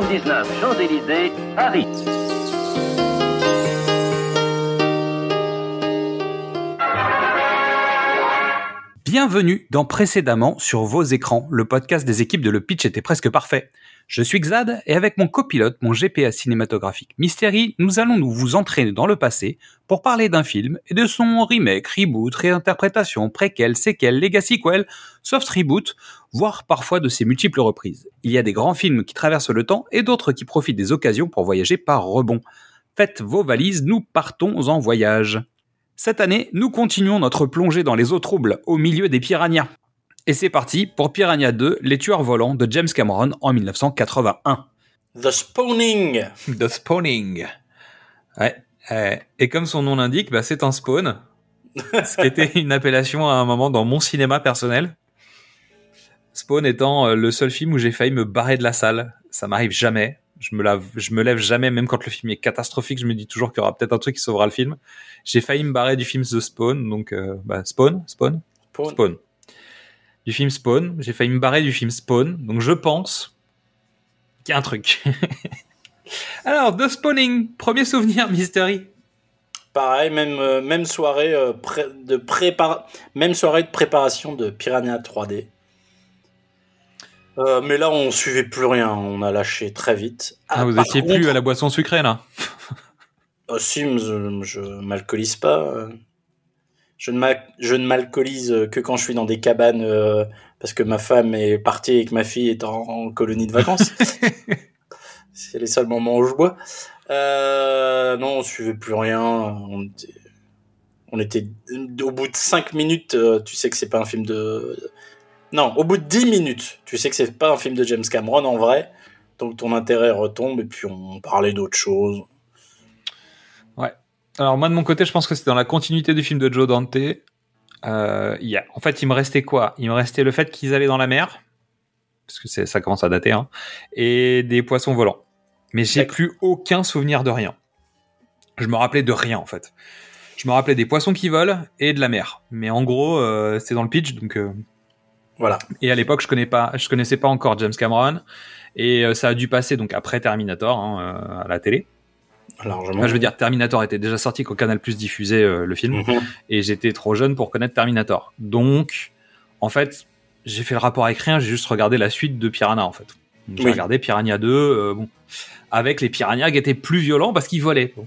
79 Champs-Élysées, Paris. Bienvenue dans Précédemment sur vos écrans, le podcast des équipes de Le Pitch était presque parfait. Je suis Xad et avec mon copilote, mon GPA cinématographique Mystery, nous allons nous vous entraîner dans le passé pour parler d'un film et de son remake, reboot, réinterprétation, préquel, séquel, legacy quel, soft reboot, voire parfois de ses multiples reprises. Il y a des grands films qui traversent le temps et d'autres qui profitent des occasions pour voyager par rebond. Faites vos valises, nous partons en voyage. Cette année, nous continuons notre plongée dans les eaux troubles, au milieu des piranhas. Et c'est parti pour Piranha 2, Les tueurs volants de James Cameron en 1981. The Spawning. The Spawning. Ouais. euh, et comme son nom l'indique, bah, c'est un spawn. ce qui était une appellation à un moment dans mon cinéma personnel. Spawn étant euh, le seul film où j'ai failli me barrer de la salle. Ça m'arrive jamais. Je me, lave, je me lève jamais, même quand le film est catastrophique. Je me dis toujours qu'il y aura peut-être un truc qui sauvera le film. J'ai failli me barrer du film The Spawn, donc euh, bah, Spawn, Spawn, Spawn. Spawn. Du film Spawn. J'ai failli me barrer du film Spawn, donc je pense qu'il y a un truc. Alors, The Spawning, premier souvenir, Mystery. Pareil, même, euh, même, soirée, euh, pré- de même soirée de préparation de Piranha 3D. Euh, mais là, on suivait plus rien. On a lâché très vite. Ah, vous par étiez contre- plus à la boisson sucrée, là Ah, si, je, je m'alcoolise pas. euh. Je ne, ne m'alcoolise que quand je suis dans des cabanes euh, parce que ma femme est partie et que ma fille est en, en colonie de vacances. C'est les seuls moments où je bois. Euh, non, on suivait plus rien. On était, on était au bout de 5 minutes, euh, tu sais que c'est pas un film de. Non, au bout de 10 minutes, tu sais que c'est pas un film de James Cameron en vrai. Donc ton intérêt retombe et puis on parlait d'autre chose. Alors moi de mon côté, je pense que c'est dans la continuité du film de Joe Dante. Euh, il y a, en fait, il me restait quoi? Il me restait le fait qu'ils allaient dans la mer, parce que c'est, ça commence à dater, hein, et des poissons volants. Mais j'ai plus aucun souvenir de rien. Je me rappelais de rien en fait. Je me rappelais des poissons qui volent et de la mer. Mais en gros, euh, c'était dans le pitch, donc. euh, Voilà. Et à l'époque, je connais pas, je connaissais pas encore James Cameron, et euh, ça a dû passer donc après Terminator hein, euh, à la télé. Largement. Je veux dire, Terminator était déjà sorti quand Canal Plus diffusait euh, le film, Mhm. et j'étais trop jeune pour connaître Terminator. Donc, en fait, j'ai fait le rapport avec rien, j'ai juste regardé la suite de Piranha, en fait. J'ai Oui. regardé Piranha 2, euh, bon, avec les piranhas qui étaient plus violents parce qu'ils volaient, bon,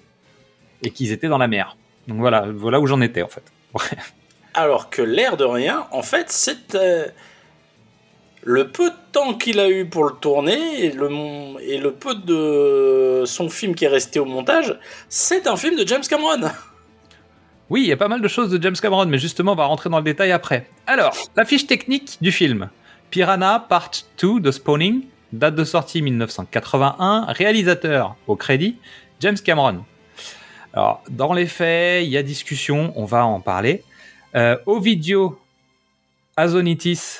et qu'ils étaient dans la mer. Donc voilà, voilà où j'en étais, en fait. Alors que l'air de rien, en fait, c'est euh, le peu de temps qu'il a eu pour le tourner et le, peu de son film qui est resté au montage, c'est un film de James Cameron. Oui, il y a pas mal de choses de James Cameron, mais justement, on va rentrer dans le détail après. Alors, la fiche technique du film. Piranha Part 2 de Spawning, date de sortie 1981, réalisateur au crédit, James Cameron. Alors, dans les faits, il y a discussion, on va en parler. Euh, Ovidio Azonitis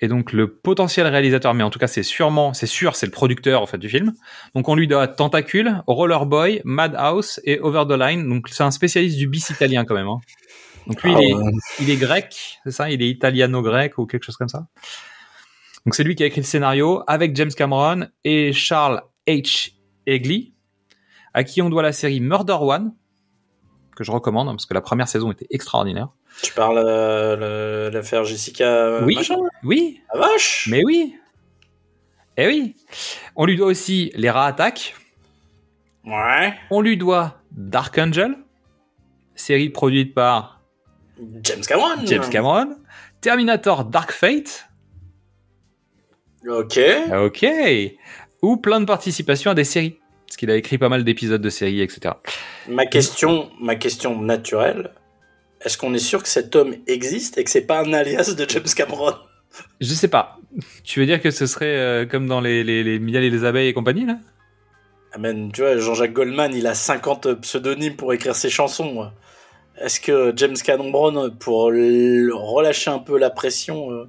est donc le potentiel réalisateur, mais en tout cas, c'est sûrement, c'est sûr, c'est le producteur en fait du film. Donc, on lui doit Tentacule, Rollerboy, Madhouse et Over the Line. Donc, c'est un spécialiste du bis italien quand même. hein. Donc, lui, il, est, il est grec, c'est ça? Il est italiano-grec ou quelque chose comme ça. Donc, c'est lui qui a écrit le scénario avec James Cameron et Charles H. Egli, à qui on doit la série Murder One, que je recommande hein, parce que la première saison était extraordinaire. Tu parles euh, le- l'affaire Jessica euh, oui, machin oui, Ah vache mais oui. Eh oui. On lui doit aussi Les Rats Attack. Ouais. On lui doit Dark Angel, série produite par James Cameron James Cameron. Terminator Dark Fate. Ok. Ok. Ou plein de participations à des séries. Parce qu'il a écrit pas mal d'épisodes de séries, etc. Ma question, ma question naturelle, est-ce qu'on est sûr que cet homme existe et que c'est pas un alias de James Cameron Je sais pas. Tu veux dire que ce serait euh, comme dans les, les, les Miel et les abeilles et compagnie, là? Amen. Tu vois, Jean-Jacques Goldman, il a 50 pseudonymes pour écrire ses chansons. Est-ce que James Cameron, pour relâcher un peu la pression... euh,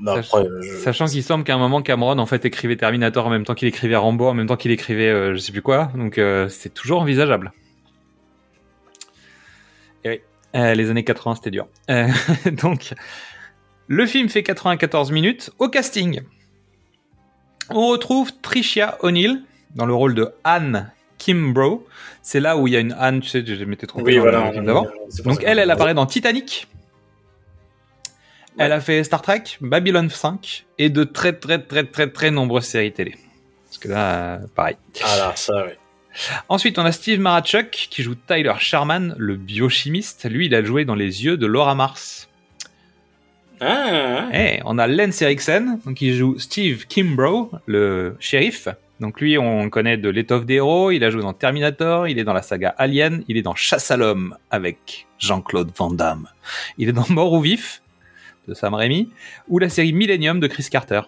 bah, Sach- après, je- Sachant qu'il semble qu'à un moment, Cameron, en fait, écrivait Terminator en même temps qu'il écrivait Rambo, en même temps qu'il écrivait euh, je sais plus quoi. Donc, euh, c'est toujours envisageable. Euh, les années 80, c'était dur. Euh, donc, le film fait 94 minutes. Au casting, on retrouve Tricia O'Neill dans le rôle de Anne Kimbrough. C'est là où il y a une Anne, tu sais, je m'étais trompé Oui, dans voilà. le film d'avant. Donc elle, elle apparaît dans Titanic. Ouais. Elle a fait Star Trek, Babylon 5 et de très très très très très nombreuses séries télé. Parce que là, euh, pareil. Ah là, ça, oui. Ensuite, on a Steve Marachuk qui joue Tyler Sherman, le biochimiste. Lui, il a joué dans Les yeux de Laura Mars. Ah, Eh, on a Lance Eriksen, donc il joue Steve Kimbrough, le shérif. Donc lui, on le connaît de L'étoffe des héros, il a joué dans Terminator, il est dans la saga Alien, il est dans Chasse à l'homme avec Jean-Claude Van Damme. Il est dans Mort ou Vif de Sam Raimi ou la série Millennium de Chris Carter.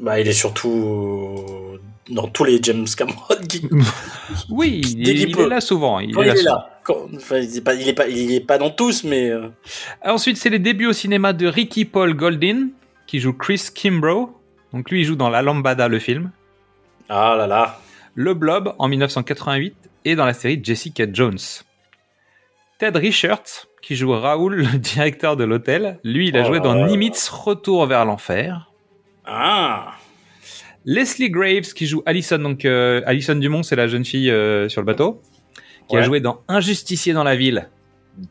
bah, il est surtout dans tous les James Cameron qui... Oui, il, est là souvent. Il est il là est souvent. là. Quand- Enfin, il est pas, il est pas, dans tous, mais... euh, Ensuite, c'est les débuts au cinéma de Ricky Paul Goldin qui joue Chris Kimbrough. Donc lui, il joue dans La Lambada, le film. Ah là là. Le Blob en 1988 et dans la série Jessica Jones. Ted Richert, qui joue Raoul, le directeur de l'hôtel, lui, il a Oh joué dans. Nimitz Retour vers l'enfer. Ah Leslie Graves, qui joue Alison, donc euh, Alison Dumont, c'est la jeune fille euh, sur le bateau, qui a joué dans Un justicier dans la ville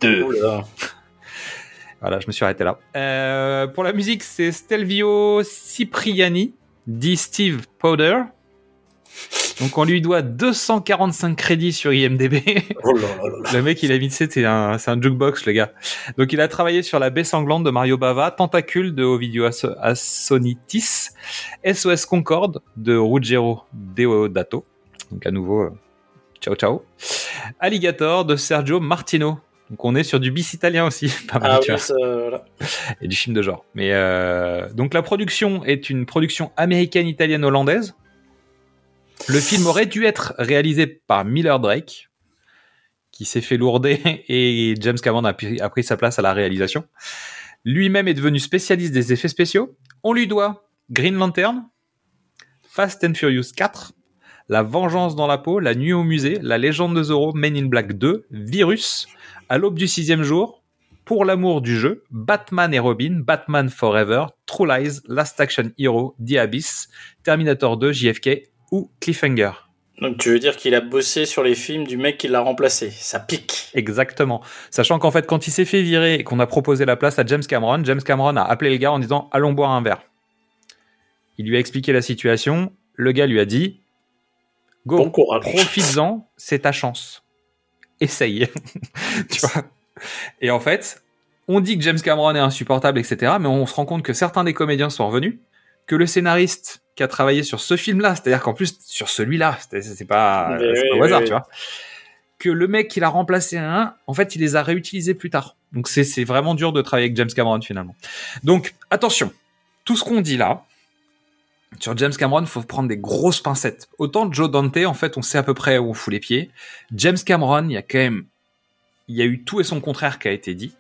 2. Oula. Voilà, je me suis arrêté là. Euh, pour la musique, c'est Stelvio Cipriani, dit Steve Powder. Donc on lui doit 245 crédits sur IMDb. Oh là là là là. Le mec, il a mis, c'est un, c'est un jukebox, le gars. Donc, il a travaillé sur La baie sanglante de Mario Bava, Tentacule de Ovidio Asso- Assonitis, SOS Concorde de Ruggero Deodato. Donc, à nouveau, euh, ciao ciao. Alligator de Sergio Martino. Donc, on est sur du bis italien aussi, pas mal, Ah tu oui, vois, ça, voilà. et du film de genre. Mais euh, donc, la production est une production américaine, italienne, hollandaise. Le film aurait dû être réalisé par Miller Drake, qui s'est fait lourder et James Cameron a pris, sa place à la réalisation. Lui-même est devenu spécialiste des effets spéciaux. On lui doit Green Lantern, Fast and Furious 4, La Vengeance dans la peau, La Nuit au musée, La Légende de Zorro, Men in Black 2, Virus, À l'aube du sixième jour, Pour l'amour du jeu, Batman et Robin, Batman Forever, True Lies, Last Action Hero, The Terminator 2, JFK ou Cliffhanger. Donc tu veux dire qu'il a bossé sur les films du mec qui l'a remplacé. Ça pique. Exactement. Sachant qu'en fait, quand il s'est fait virer et qu'on a proposé la place à James Cameron, James Cameron a appelé le gars en disant Allons boire un verre. Il lui a expliqué la situation. Le gars lui a dit Go, Bon profites-en, c'est ta chance. Essaye. tu vois Et en fait, on dit que James Cameron est insupportable, etc. Mais on se rend compte que certains des comédiens sont revenus, que le scénariste qui a travaillé sur ce film-là, c'est-à-dire qu'en plus sur celui-là, c'est pas, oui, au hasard, oui. tu vois. Que le mec qui l'a remplacé à un, en fait, il les a réutilisés plus tard. Donc c'est c'est vraiment dur de travailler avec James Cameron finalement. Donc attention, tout ce qu'on dit là, sur James Cameron, faut prendre des grosses pincettes. Autant Joe Dante, en fait, on sait à peu près où on fout les pieds. James Cameron, il y a quand même, il y a eu tout et son contraire qui a été dit.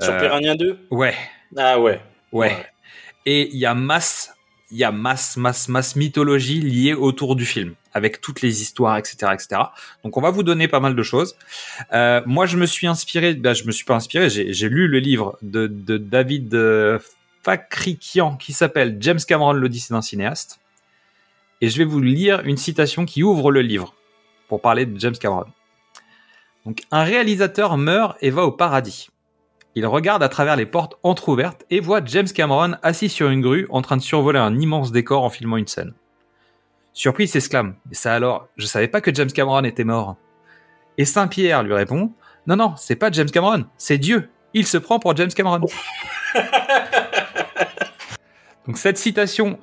Sur Euh, Piranha 2 Ouais, Ah ouais. ouais. Ouais. Et il y a masse, il y a masse, masse, masse mythologie liée autour du film, avec toutes les histoires, etc., etc. Donc on va vous donner pas mal de choses. Euh, moi, je me suis inspiré, bah, je me suis pas inspiré, j'ai j'ai lu le livre de, de David euh, Fakrikian qui s'appelle James Cameron, l'Odyssée d'un cinéaste. Et je vais vous lire une citation qui ouvre le livre pour parler de James Cameron. Donc, un réalisateur meurt et va au paradis. Il regarde à travers les portes entr'ouvertes et voit James Cameron assis sur une grue en train de survoler un immense décor en filmant une scène. Surpris, il s'exclame. Mais ça alors, je savais pas que James Cameron était mort. Et Saint-Pierre lui répond Non, non, c'est pas James Cameron, c'est Dieu. Il se prend pour James Cameron. Donc cette citation,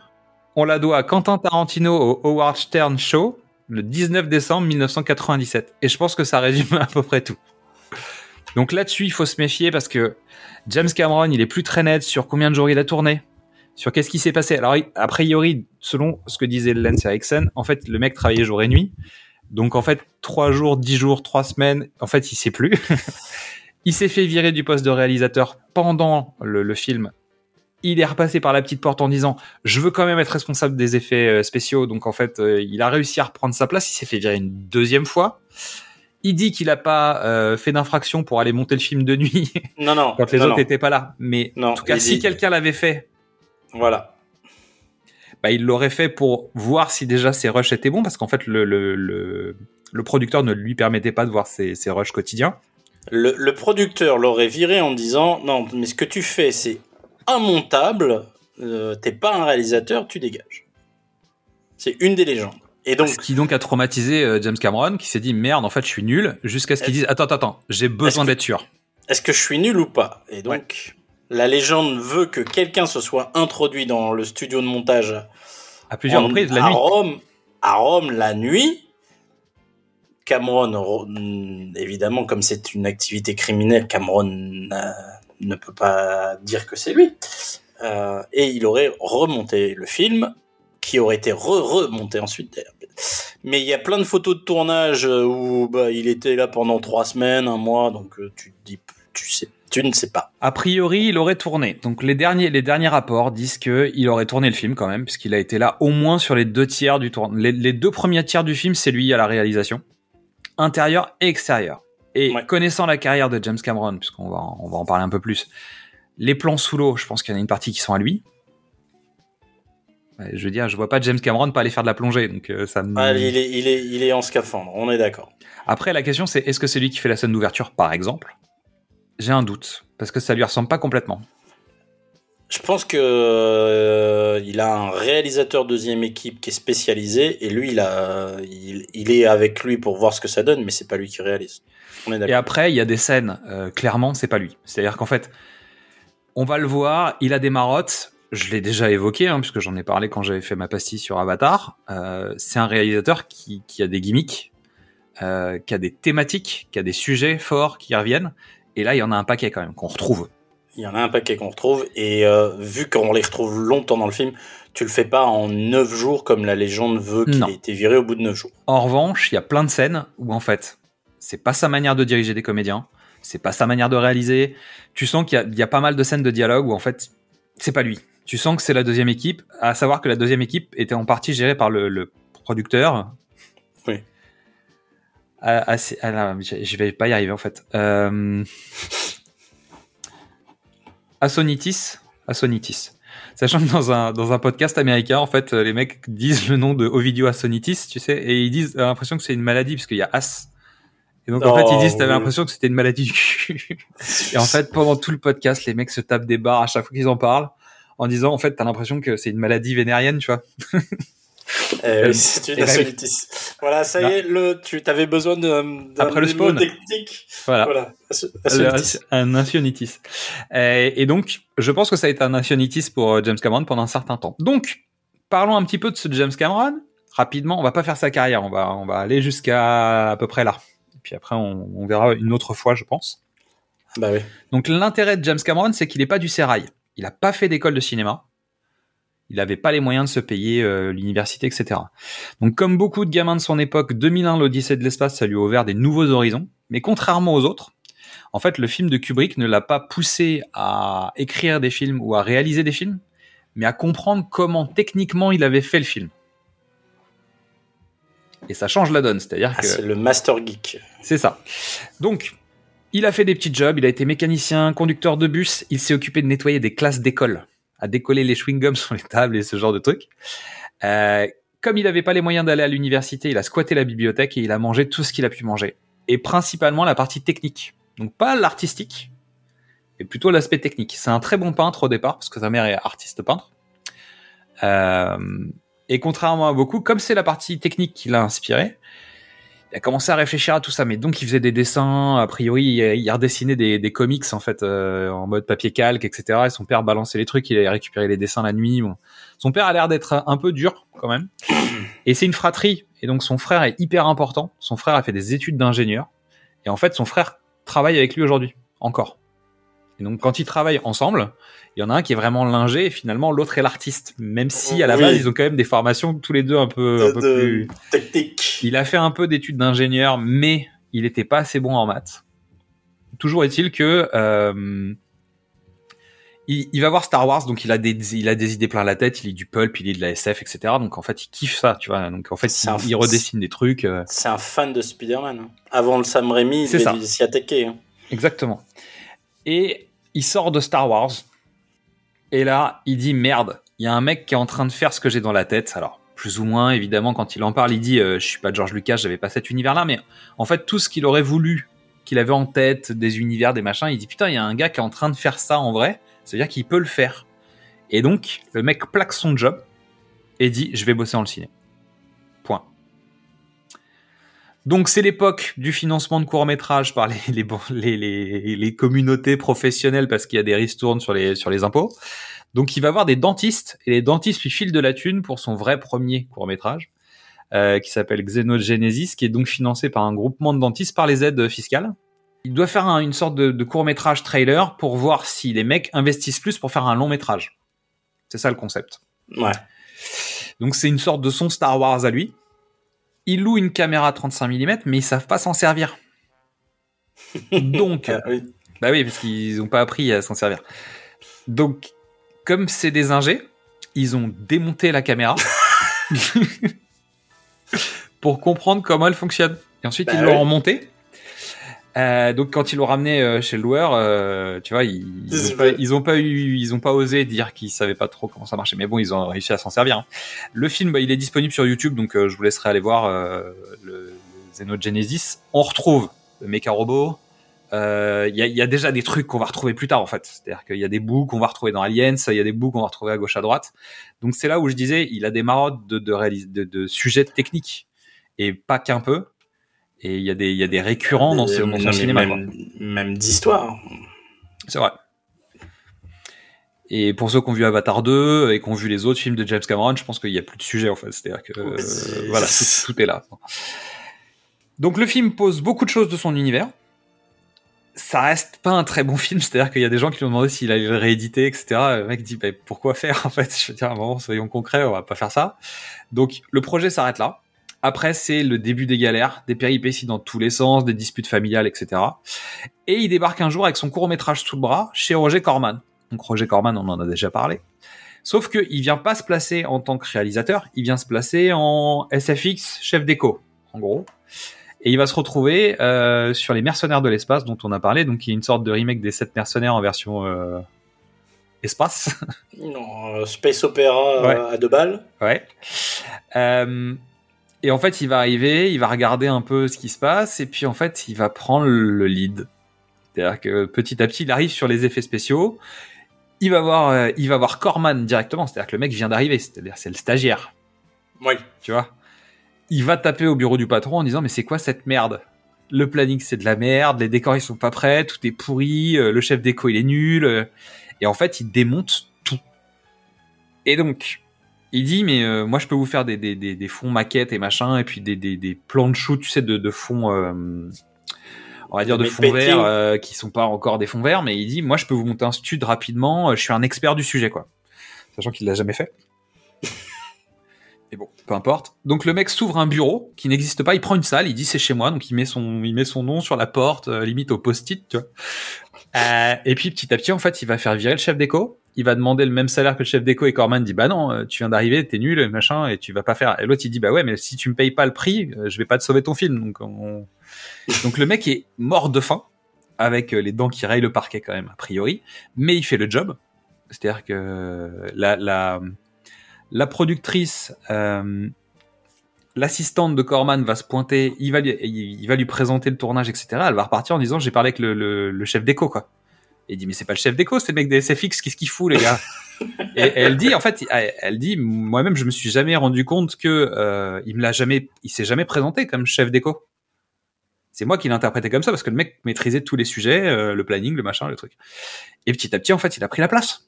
on la doit à Quentin Tarantino au Howard Stern Show le 19 décembre 1997. Et je pense que ça résume à peu près tout. Donc là-dessus, il faut se méfier parce que James Cameron, il est plus très net sur combien de jours il a tourné, sur qu'est-ce qui s'est passé. Alors, a priori, selon ce que disait Lance Erickson, en fait, le mec travaillait jour et nuit. Donc, en fait, trois jours, dix jours, trois semaines, en fait, il sait plus. il s'est fait virer du poste de réalisateur pendant le, film. Il est repassé par la petite porte en disant je veux quand même être responsable des effets euh, spéciaux. Donc en fait, euh, il a réussi à reprendre sa place. Il s'est fait virer une deuxième fois. Il dit qu'il n'a pas euh, fait d'infraction pour aller monter le film de nuit. Non, non. quand les non, autres n'étaient pas là. Mais Non, en tout cas, si quelqu'un l'avait fait, Voilà. bah, il l'aurait fait pour voir si déjà ses rushs étaient bons, parce qu'en fait, le, le, le, le producteur ne lui permettait pas de voir ses, ses rushs quotidiens. Le, le producteur l'aurait viré en disant non, mais ce que tu fais, c'est immontable. euh, T'es pas un réalisateur, tu dégages. C'est une des légendes. Et donc, Ce qui donc a traumatisé euh, James Cameron, qui s'est dit merde, en fait, je suis nul, jusqu'à ce qu'il dise attends, attends, j'ai besoin d'être sûr. est-ce que je suis nul ou pas? Et donc, la légende veut que quelqu'un se soit introduit dans le studio de montage À plusieurs en- reprises, la à nuit. Rome, à Rome la nuit. Cameron, ro- mm, évidemment, comme c'est une activité criminelle, Cameron euh, ne peut pas dire que c'est lui. Euh, et il aurait remonté le film, qui aurait été re-remonté ensuite. d'ailleurs. Mais il y a plein de photos de tournage euh, où bah, il était là pendant trois semaines, un mois, donc euh, tu te dis, tu sais, tu ne sais pas. A priori, il aurait tourné. Donc les derniers, les derniers rapports disent que il aurait tourné le film quand même, puisqu'il a été là au moins sur les deux tiers du tournage. Les, les deux premiers tiers du film, c'est lui à la réalisation, intérieur et extérieur. Et Ouais. connaissant la carrière de James Cameron, puisqu'on va, on va en parler un peu plus, les plans sous l'eau, je pense qu'il y en a une partie qui sont à lui. Je veux dire, je vois pas James Cameron pas aller faire de la plongée, donc euh, ça me. Ah, il, est, il, est, il est en scaphandre, on est d'accord. Après, la question c'est est-ce que c'est lui qui fait la scène d'ouverture, par exemple? J'ai un doute, parce que ça lui ressemble pas complètement. Je pense que euh, il a un réalisateur deuxième équipe qui est spécialisé et lui il a il, il est avec lui pour voir ce que ça donne mais c'est pas lui qui réalise. On est Et après, il y a des scènes, euh, clairement, c'est pas lui. C'est-à-dire qu'en fait, on va le voir, il a des marottes. Je l'ai déjà évoqué, hein, puisque j'en ai parlé quand j'avais fait ma pastille sur Avatar. Euh, c'est un réalisateur qui, qui a des gimmicks, euh, qui a des thématiques, qui a des sujets forts qui reviennent. Et là, il y en a un paquet quand même qu'on retrouve. Il y en a un paquet qu'on retrouve et euh, vu qu'on les retrouve longtemps dans le film, tu le fais pas en neuf jours comme la légende veut qu'il ait été viré au bout de neuf jours. En revanche, il y a plein de scènes où en fait, c'est pas sa manière de diriger des comédiens, c'est pas sa manière de réaliser. Tu sens qu'il y y a pas mal de scènes de dialogue où en fait, c'est pas lui. Tu sens que c'est la deuxième équipe, à savoir que la deuxième équipe était en partie gérée par le, le producteur. Oui. Ah, ah, ah, là, je vais pas y arriver en fait. Euh... Assonitis, Assonitis. Sachant que dans un, dans un podcast américain, en fait, les mecs disent le nom de Ovidio Assonitis, tu sais, et ils disent, euh, l'impression que c'est une maladie, parce qu'il y a As. Et donc, en Oh, fait, ils disent, t'avais l'impression que c'était une maladie du cul. Et en fait, pendant tout le podcast, les mecs se tapent des barres à chaque fois qu'ils en parlent, en disant, en fait, t'as l'impression que c'est une maladie vénérienne, tu vois. Euh, c'est une oui. insolitis. Voilà, ça y est, le, tu avais besoin d'un Après le spawn. technique. Voilà. Voilà, as-. Un nationitis. Et, et donc, je pense que ça a été un nationitis pour euh, James Cameron pendant un certain temps. Donc, parlons un petit peu de ce James Cameron. Rapidement, on va pas faire sa carrière, on va, on va aller jusqu'à à peu près là. Et puis après, on, on verra une autre fois, je pense. Bah oui. Donc, l'intérêt de James Cameron, c'est qu'il n'est pas du sérail. Il n'a pas fait d'école de cinéma. Il n'avait pas les moyens de se payer euh, l'université, etc. Donc, comme beaucoup de gamins de son époque, 2001, l'Odyssée de l'espace, ça lui a ouvert des nouveaux horizons. Mais contrairement aux autres, en fait, le film de Kubrick ne l'a pas poussé à écrire des films ou à réaliser des films, mais à comprendre comment techniquement il avait fait le film. Et ça change la donne, c'est-à-dire Ah, que c'est le master geek. c'est ça. Donc, il a fait des petits jobs, il a été mécanicien, conducteur de bus, il s'est occupé de nettoyer des classes d'école, à décoller les chewing-gums sur les tables et ce genre de trucs. Euh, comme il n'avait pas les moyens d'aller à l'université, il a squatté la bibliothèque et il a mangé tout ce qu'il a pu manger. Et principalement la partie technique. Donc pas l'artistique, mais plutôt l'aspect technique. C'est un très bon peintre au départ, parce que sa mère est artiste peintre. Euh, et contrairement à beaucoup, comme c'est la partie technique qui l'a inspiré, il a commencé à réfléchir à tout ça. Mais donc, il faisait des dessins. A priori, il, redessinait des, des comics en fait euh, en mode papier calque, etc. Et son père balançait les trucs. Il avait récupéré les dessins la nuit. Bon. Son père a l'air d'être un peu dur quand même. Et c'est une fratrie. Et donc, son frère est hyper important. Son frère a fait des études d'ingénieur. Et en fait, son frère travaillent avec lui aujourd'hui, encore. Et donc, quand ils travaillent ensemble, il y en a un qui est vraiment lingé et finalement l'autre est l'artiste. Même si à la Oui. base, ils ont quand même des formations tous les deux un peu, un peu de, plus. technique. Il a fait un peu d'études d'ingénieur, mais il n'était pas assez bon en maths. Toujours est-il que euh, il, il va voir Star Wars, donc il a des il a des idées plein la tête, il lit du pulp, il lit de la SF, etc. Donc en fait, il kiffe ça, tu vois. Donc en fait, il, un- il redessine des trucs. euh, C'est un fan de Spider-Man. hein. Avant le Sam Raimi, il s'y attaquer. hein. Exactement. Et il sort de Star Wars. Et là, il dit merde, il y a un mec qui est en train de faire ce que j'ai dans la tête. Alors, plus ou moins, évidemment, quand il en parle, il dit euh, Je suis pas George Lucas, j'avais pas cet univers-là. Mais en fait, tout ce qu'il aurait voulu, qu'il avait en tête, des univers, des machins, il dit Putain, il y a un gars qui est en train de faire ça en vrai. C'est-à-dire qu'il peut le faire. Et donc, le mec plaque son job et dit Je vais bosser dans le ciné. Donc c'est l'époque du financement de courts-métrages par les, les, les, les, les communautés professionnelles parce qu'il y a des ristournes sur les, sur les impôts. Donc il va voir des dentistes et les dentistes lui filent de la thune pour son vrai premier court-métrage euh, qui s'appelle Xenogenesis qui est donc financé par un groupement de dentistes par les aides fiscales. Il doit faire un- une sorte de, de court-métrage trailer pour voir si les mecs investissent plus pour faire un long-métrage. C'est ça le concept. Ouais. Donc c'est une sorte de son Star Wars à lui. Ils louent une caméra 35 mm, mais ils savent pas s'en servir. Donc, Ah, oui. bah oui, parce qu'ils ont pas appris à s'en servir. Donc, comme c'est des ingés, ils ont démonté la caméra pour comprendre comment elle fonctionne. Et ensuite, Bah ils l'ont oui. remontée. Euh, donc, quand ils l'ont ramené euh, chez le loueur, euh, tu vois, ils, ils, ont pas, vrai. ils ont pas eu, ils ont pas osé dire qu'ils savaient pas trop comment ça marchait. Mais bon, ils ont réussi à s'en servir. hein. Le film, bah, il est disponible sur YouTube, donc euh, je vous laisserai aller voir euh, le, le Xenogenesis. On retrouve le méca robot. Euh, Il y, y a déjà des trucs qu'on va retrouver plus tard en fait. C'est-à-dire qu'il y a des bouts qu'on va retrouver dans Aliens, il y a des bouts qu'on va retrouver à gauche à droite. Donc c'est là où je disais, il a des marottes de, de, de, de sujets techniques et pas qu'un peu. Et il y a des, y a des récurrents dans, ce, dans son cinéma. Même, même d'histoire. C'est vrai. Et pour ceux qui ont vu Avatar 2 et qui ont vu les autres films de James Cameron, je pense qu'il n'y a plus de sujet en fait. C'est-à-dire que euh, voilà, tout, tout est là. Donc le film pose beaucoup de choses de son univers. Ça reste pas un très bon film, c'est-à-dire qu'il y a des gens qui lui ont demandé s'il allait le rééditer, etc. Le mec dit bah, pourquoi faire en fait? Je veux dire, à un moment, soyons concrets, on va pas faire ça. Donc le projet s'arrête là. Après, c'est le début des galères, des péripéties dans tous les sens, des disputes familiales, etc. Et il débarque un jour avec son court métrage sous le bras chez Roger Corman. Donc Roger Corman, on en a déjà parlé. Sauf qu'il vient pas se placer en tant que réalisateur, il vient se placer en SFX chef déco, en gros. Et il va se retrouver euh, sur les mercenaires de l'espace dont on a parlé, donc qui est une sorte de remake des 7 mercenaires en version euh, espace. Non, euh, Space Opera Ouais. à deux balles. Ouais. Euh, et en fait, il va arriver, il va regarder un peu ce qui se passe, et puis en fait, il va prendre le lead. C'est-à-dire que petit à petit, il arrive sur les effets spéciaux. Il va voir, euh, il va voir Corman directement. C'est-à-dire que le mec vient d'arriver. C'est-à-dire c'est le stagiaire. Oui. Tu vois? Il va taper au bureau du patron en disant mais c'est quoi cette merde? Le planning c'est de la merde, les décors ils sont pas prêts, tout est pourri, euh, le chef déco il est nul. euh. Et en fait, il démonte tout. Et donc, il dit mais euh, moi je peux vous faire des, des, des, des fonds maquettes et machin et puis des, des, des plans de shoot tu sais de, de fonds euh, on va dire de Mais fonds verts euh, qui sont pas encore des fonds verts mais il dit moi je peux vous monter un stud rapidement euh, je suis un expert du sujet quoi. Sachant qu'il l'a jamais fait. Mais bon peu importe. Donc le mec s'ouvre un bureau qui n'existe pas il prend une salle il dit c'est chez moi donc il met son il met son nom sur la porte euh, limite au post-it tu vois. Euh, et puis petit à petit, en fait, il va faire virer le chef déco. Il va demander le même salaire que le chef déco et Corman dit bah non, euh, tu viens d'arriver, t'es nul, machin, et tu vas pas faire. Et l'autre il dit bah ouais, mais si tu me payes pas le prix, euh, je vais pas te sauver ton film. Donc, on- donc le mec est mort de faim avec euh, les dents qui rayent le parquet quand même a priori, mais il fait le job. C'est-à-dire que la la la productrice l'assistante de Corman va se pointer, il va, lui, il va lui présenter le tournage, etc. Elle va repartir en disant j'ai parlé avec le, le, le chef déco quoi. Et il dit mais c'est pas le chef déco, c'est le mec des SFX, qu'est-ce qu'il fout les gars? Et, elle dit en fait, elle, dit moi-même je me suis jamais rendu compte que euh, il me l'a jamais, il s'est jamais présenté comme chef déco. C'est moi qui l'ai interprété comme ça parce que le mec maîtrisait tous les sujets, euh, le planning, le machin, le truc. Et petit à petit en fait il a pris la place.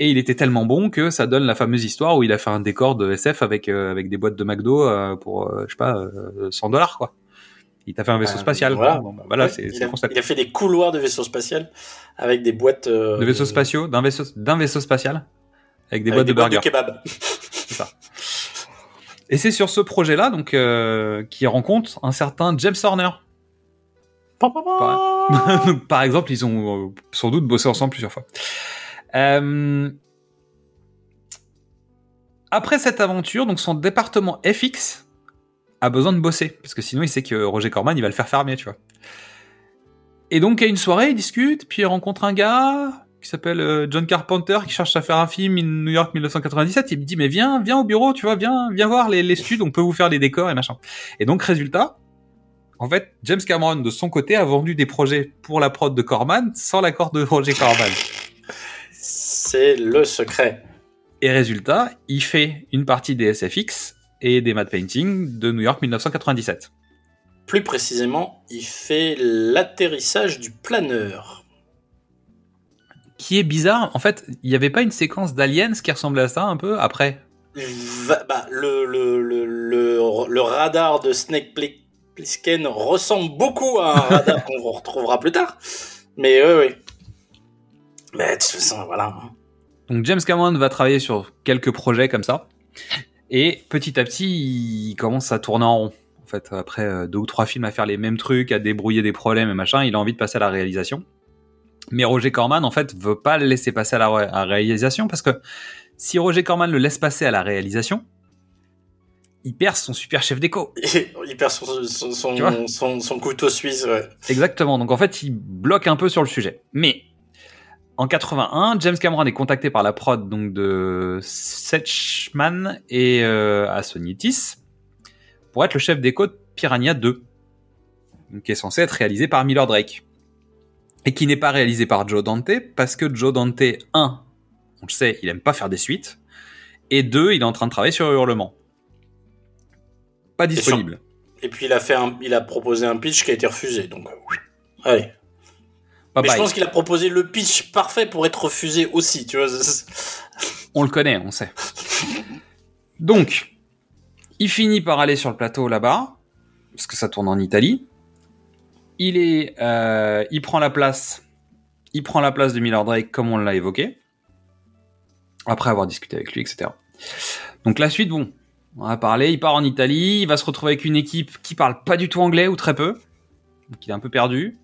Et il était tellement bon que ça donne la fameuse histoire où il a fait un décor de SF avec euh, avec des boîtes de McDo euh, pour euh, je sais pas euh, 100 dollars quoi. Il t'a fait un vaisseau Euh, spatial. voilà. Bon, bah, voilà, Ouais, c'est le concept. il a fait des couloirs de vaisseaux spatial avec des boîtes euh, De vaisseaux spatiaux, d'un vaisseau, d'un vaisseau spatial, avec des avec boîtes de burgers. kebab. Et c'est sur ce projet-là, donc, euh, qui rencontre un certain James Horner. Donc, Par exemple, ils ont euh, sans doute bossé ensemble plusieurs fois. Euh, Après cette aventure, donc son département FX a besoin de bosser parce que sinon il sait que Roger Corman il va le faire fermer, tu vois. Et donc à une soirée, il discute, puis il rencontre un gars qui s'appelle euh, John Carpenter qui cherche à faire un film in New York 1997. Il me dit mais viens, viens au bureau, tu vois, viens, viens voir les, les studs, on peut vous faire les décors et machin. Et donc résultat, en fait, James Cameron de son côté a vendu des projets pour la prod de Corman sans l'accord de Roger Corman. C'est le secret. Et résultat, il fait une partie des SFX et des matte painting de New York 1997. Plus précisément, il fait l'atterrissage du planeur. Qui est bizarre, en fait, il n'y avait pas une séquence d'Aliens qui ressemblait à ça un peu après? Bah, le, le, le, le, le radar de Snake Pli- Plissken ressemble beaucoup à un radar qu'on retrouvera plus tard. Mais oui, oui. Mais de toute façon, voilà. Donc James Cameron va travailler sur quelques projets comme ça. Et petit à petit, il commence à tourner en rond. En fait, après euh, deux ou trois films à faire les mêmes trucs, à débrouiller des problèmes et machin, il a envie de passer à la réalisation. Mais Roger Corman, en fait, veut pas le laisser passer à la, à réalisation parce que si Roger Corman le laisse passer à la réalisation, il perd son super chef d'écho. Il perd son, son, son, son couteau suisse. Ouais. Exactement. Donc en fait, il bloque un peu sur le sujet. Mais en 81, James Cameron est contacté par la prod donc de Setchman et euh, Assonitis pour être le chef d'écho de Piranha 2, donc, qui est censé être réalisé par Miller Drake et qui n'est pas réalisé par Joe Dante parce que Joe Dante 1, on le sait, il aime pas faire des suites et 2, il est en train de travailler sur Hurlement. Pas disponible. Et puis il a, fait un, il a proposé un pitch qui a été refusé. Donc, euh. Allez. Bye Mais je pense qu'il a proposé le pitch parfait pour être refusé aussi. Tu vois. On le connaît, on sait. Donc, il finit par aller sur le plateau là-bas, parce que ça tourne en Italie. Il est, euh, il prend la place, il prend la place de Miller Drake comme on l'a évoqué, après avoir discuté avec lui, etc. Donc la suite, bon, on a parlé. Il part en Italie, il va se retrouver avec une équipe qui parle pas du tout anglais ou très peu, donc il est un peu perdu.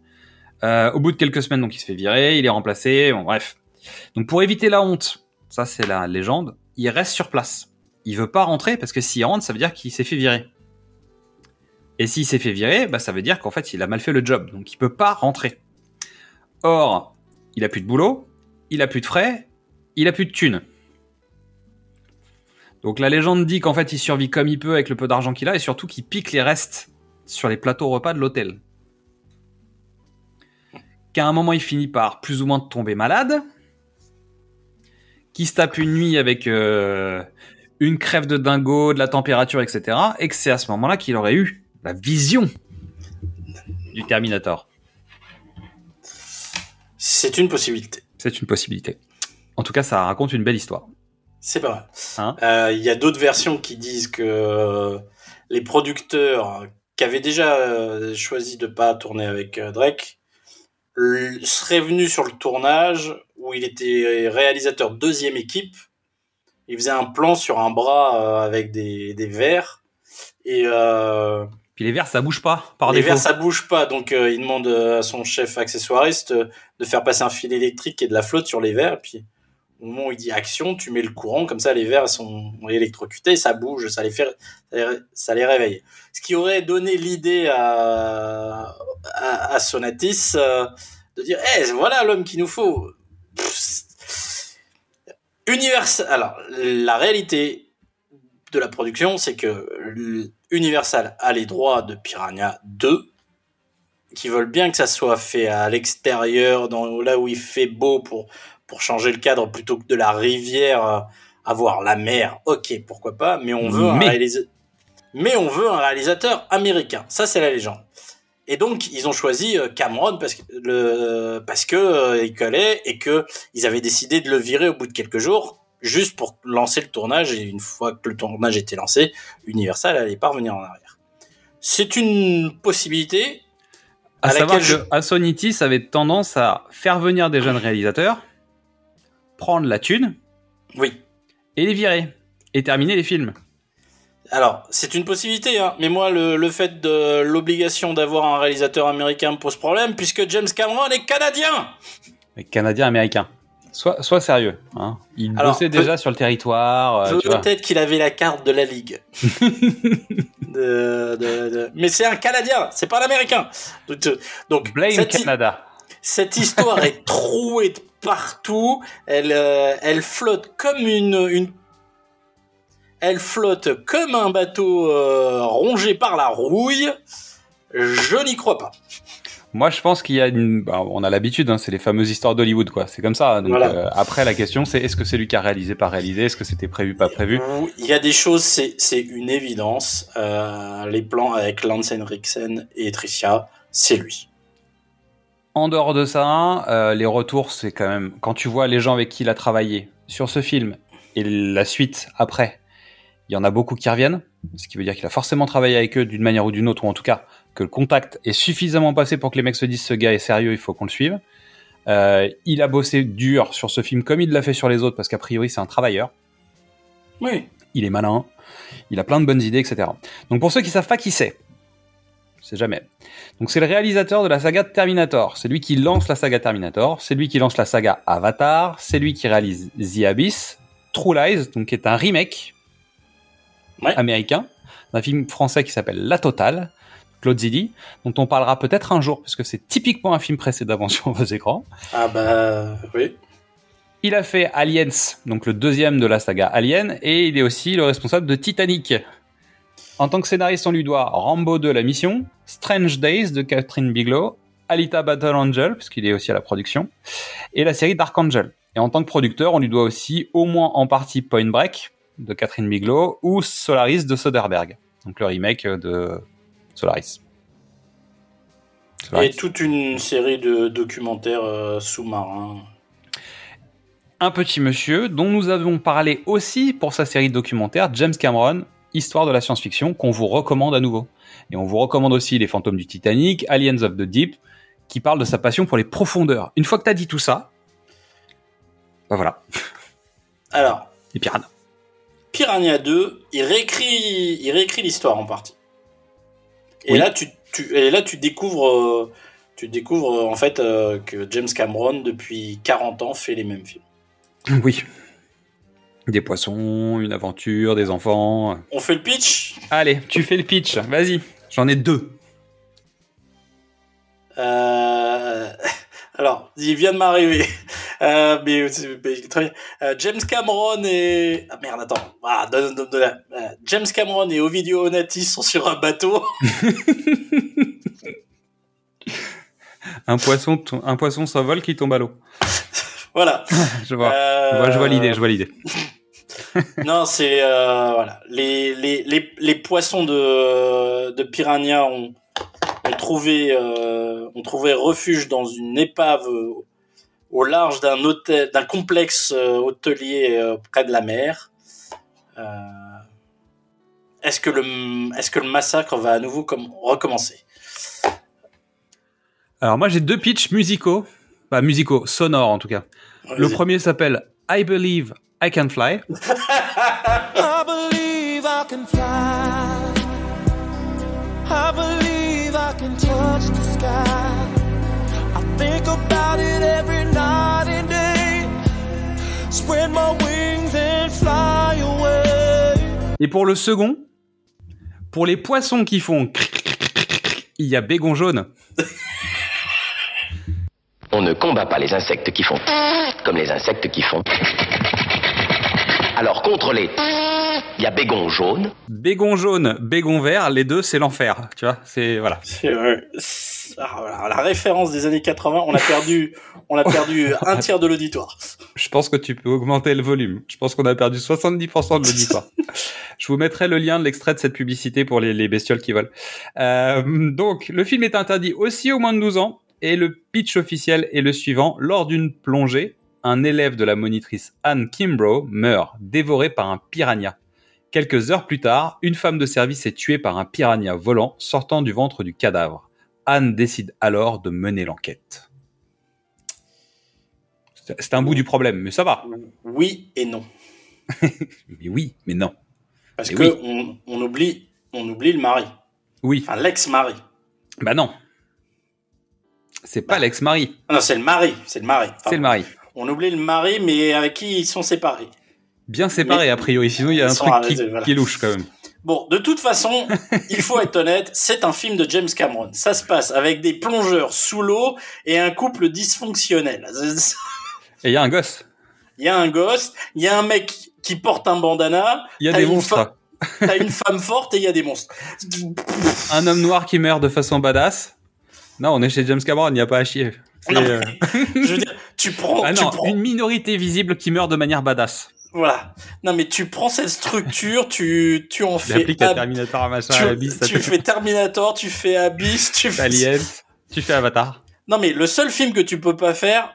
Euh, au bout de quelques semaines, donc il se fait virer, il est remplacé, bon bref. Donc pour éviter la honte, ça c'est la légende, il reste sur place. Il veut pas rentrer parce que s'il rentre, ça veut dire qu'il s'est fait virer. Et s'il s'est fait virer, bah, ça veut dire qu'en fait il a mal fait le job, donc il peut pas rentrer. Or, il a plus de boulot, il a plus de frais, il a plus de thunes. Donc la légende dit qu'en fait il survit comme il peut avec le peu d'argent qu'il a et surtout qu'il pique les restes sur les plateaux repas de l'hôtel. Qu'à un moment il finit par plus ou moins tomber malade, qui se tape une nuit avec euh, une crève de dingo, de la température, etc. Et que c'est à ce moment-là qu'il aurait eu la vision du Terminator. C'est une possibilité. C'est une possibilité. En tout cas, ça raconte une belle histoire. C'est pas mal. Hein Euh, Il y a d'autres versions qui disent que euh, les producteurs qui avaient déjà choisi de pas tourner avec Drake l- seraient venus sur le tournage où il était réalisateur deuxième équipe. Il faisait un plan sur un bras euh, avec des, des verres et euh, Puis les verres, ça bouge pas par les défaut. verres ça bouge pas donc euh, il demande euh, à son chef accessoiriste euh, de faire passer un fil électrique et de la flotte sur les verres puis au moment où il dit action, tu mets le courant, comme ça les verres sont électrocutés, ça bouge, ça les fait, ça les- réveille. Ce qui aurait donné l'idée à, à, Sonatis euh, de dire, eh, voilà l'homme qu'il nous faut. Universal. Alors, la réalité de la production, c'est que Universal a les droits de Piranha 2, qui veulent bien que ça soit fait à l'extérieur, dans là où il fait beau pour pour changer le cadre plutôt que de la rivière euh, avoir la mer. Ok, pourquoi pas, mais on veut un réalisateur. Mais on veut un réalisateur américain. Ça, c'est la légende. Et donc, ils ont choisi euh, Cameron parce que le parce que euh, il collait et que ils avaient décidé de le virer au bout de quelques jours, juste pour lancer le tournage. Et une fois que le tournage était lancé, Universal allait pas revenir en arrière. C'est une possibilité. À, À savoir je- avait tendance à faire venir des jeunes réalisateurs, prendre la thune Oui. et les virer et terminer les films. Alors, c'est une possibilité, hein. mais moi, le, le fait de l'obligation d'avoir un réalisateur américain me pose problème, puisque James Cameron est canadien Les Canadiens américains. Sois, sois sérieux. Hein. Il Alors, bossait déjà sur le territoire. euh. Peut-être qu'il avait la carte de la Ligue. De- de- de- Mais c'est un Canadien, c'est pas un Américain. Donc, euh, Blame cette, Canada. cette histoire est trouée de partout. Elle, euh, elle flotte comme une, une... Elle flotte comme un bateau euh, rongé par la rouille. Je n'y crois pas. Moi, je pense qu'il y a une. bah, on a l'habitude, hein, c'est les fameuses histoires d'Hollywood, quoi. C'est comme ça. Donc, Voilà. euh, après, la question, c'est est-ce que c'est lui qui a réalisé, pas réalisé? Est-ce que c'était prévu, pas prévu? Il y a des choses, c'est une évidence. Les plans avec Lance Henriksen et Tricia, c'est lui. En dehors de ça, euh, les retours, c'est quand même quand tu vois les gens avec qui il a travaillé sur ce film et la suite après, il y en a beaucoup qui reviennent, ce qui veut dire qu'il a forcément travaillé avec eux d'une manière ou d'une autre, ou en tout cas que le contact est suffisamment passé pour que les mecs se disent ce gars est sérieux, il faut qu'on le suive. Euh, il a bossé dur sur ce film comme il l'a fait sur les autres parce qu'a priori c'est un travailleur. Oui. il est malin, il a plein de bonnes idées, etc. Donc pour ceux qui savent pas qui c'est, c'est jamais. Donc c'est le réalisateur de la saga Terminator. C'est lui qui lance la saga Terminator. C'est lui qui lance la saga Avatar. C'est lui qui réalise The Abyss, True Lies, donc qui est un remake Ouais. américain d'un film français qui s'appelle La Totale, Claude Zidi, dont on parlera peut-être un jour parce que c'est typiquement un film précédemment sur vos écrans. Ah bah oui. Il a fait Aliens, donc le deuxième de la saga Alien, et il est aussi le responsable de Titanic. En tant que scénariste, on lui doit Rambo 2, la mission, Strange Days de Catherine Bigelow, Alita Battle Angel, puisqu'il est aussi à la production, et la série Dark Angel. Et en tant que producteur, on lui doit aussi au moins en partie Point Break de Catherine Bigelow ou Solaris de Soderbergh, donc le remake de Solaris. Et Solaris. toute une série de documentaires euh, sous-marins. un petit monsieur dont nous avons parlé aussi pour sa série de documentaires James Cameron, Histoire de la science-fiction, qu'on vous recommande à nouveau. Et on vous recommande aussi Les Fantômes du Titanic, Aliens of the Deep, qui parle de sa passion pour les profondeurs. Une fois que t'as dit tout ça, bah voilà, Alors, les piranhas. Piranha 2, il réécrit, il réécrit l'histoire en partie. Et Oui. là, tu, tu, et là, tu découvres, euh, tu découvres euh, en fait euh, que James Cameron, depuis 40 ans, fait les mêmes films. Oui. Des poissons, une aventure, des enfants. On fait le pitch? Allez, tu fais le pitch, vas-y. J'en ai deux. Euh, Alors, il vient de m'arriver. Euh, mais c'est mais très bien. Euh, James Cameron et... Ah merde, attends. Ah, donne- donne- donne- euh, James Cameron et Ovidio Onati sont sur un bateau. Un poisson, un poisson s'envole qui tombe à l'eau. voilà. Je vois. Euh, Je vois, je vois l'idée, je vois l'idée. Non, c'est euh, voilà. Les, les, les, les poissons de, de Piranha ont, ont trouvé euh, ont trouvé refuge dans une épave euh, au large d'un hôtel d'un complexe euh, hôtelier euh, près de la mer. Euh, est-ce que le est-ce que le massacre va à nouveau comme recommencer? Alors moi j'ai deux pitchs musicaux, pas musicaux, sonores en tout cas. Le premier s'appelle I Believe I Can Fly. I believe I can fly. I believe I can touch the sky. I think about it every night and day. Spread my wings and fly away. Et pour le second, pour les poissons qui font il y a bégon jaune. On ne combat pas les insectes qui font comme les insectes qui font. Alors contre les il y a bégon jaune. Bégon jaune, bégon vert, les deux c'est l'enfer, tu vois, c'est voilà. C'est, euh, ah, la référence des années 80, on a perdu on a perdu un tiers de l'auditoire. Je pense que tu peux augmenter le volume. Je pense qu'on a perdu 70% de l'auditoire. Je vous mettrai le lien de l'extrait de cette publicité pour les, les bestioles qui volent. Euh, donc, le film est interdit aussi aux moins de 12 ans. Et le pitch officiel est le suivant. Lors d'une plongée, un élève de la monitrice Anne Kimbrough meurt, dévoré par un piranha. Quelques heures plus tard, une femme de service est tuée par un piranha volant sortant du ventre du cadavre. Anne décide alors de mener l'enquête. C'est un bout du problème, mais ça va. Oui et non. Mais oui, mais non. Parce Et que oui. on, on oublie, on oublie le mari. Oui, Enfin, l'ex-mari. bah non. C'est pas Bah. l'ex-mari, Non, c'est le mari. C'est le mari. Enfin, c'est le mari. On oublie le mari, mais avec qui ils sont séparés. Bien séparé Mais- a priori, sinon il y a un truc qui, arrêtés, voilà. qui est louche quand même. Bon, de toute façon, il faut être honnête, c'est un film de James Cameron. Ça se passe avec des plongeurs sous l'eau et un couple dysfonctionnel. Et il y a un gosse, Il y a un gosse, il y a un mec qui porte un bandana, il y a des monstres. t'as une femme forte et il y a des monstres. Un homme noir qui meurt de façon badass. Non, on est chez James Cameron, il n'y a pas à chier. Non. euh, Je veux dire, tu prends, Ah tu non, prends- une minorité visible qui meurt de manière badass. voilà. Non, mais tu prends cette structure, tu, tu en fais, applique à Ab- Terminator, à machin, tu, à Abyss, tu fais Terminator, tu fais Abyss, tu fais Alien, tu fais Avatar. Non, mais le seul film que tu peux pas faire,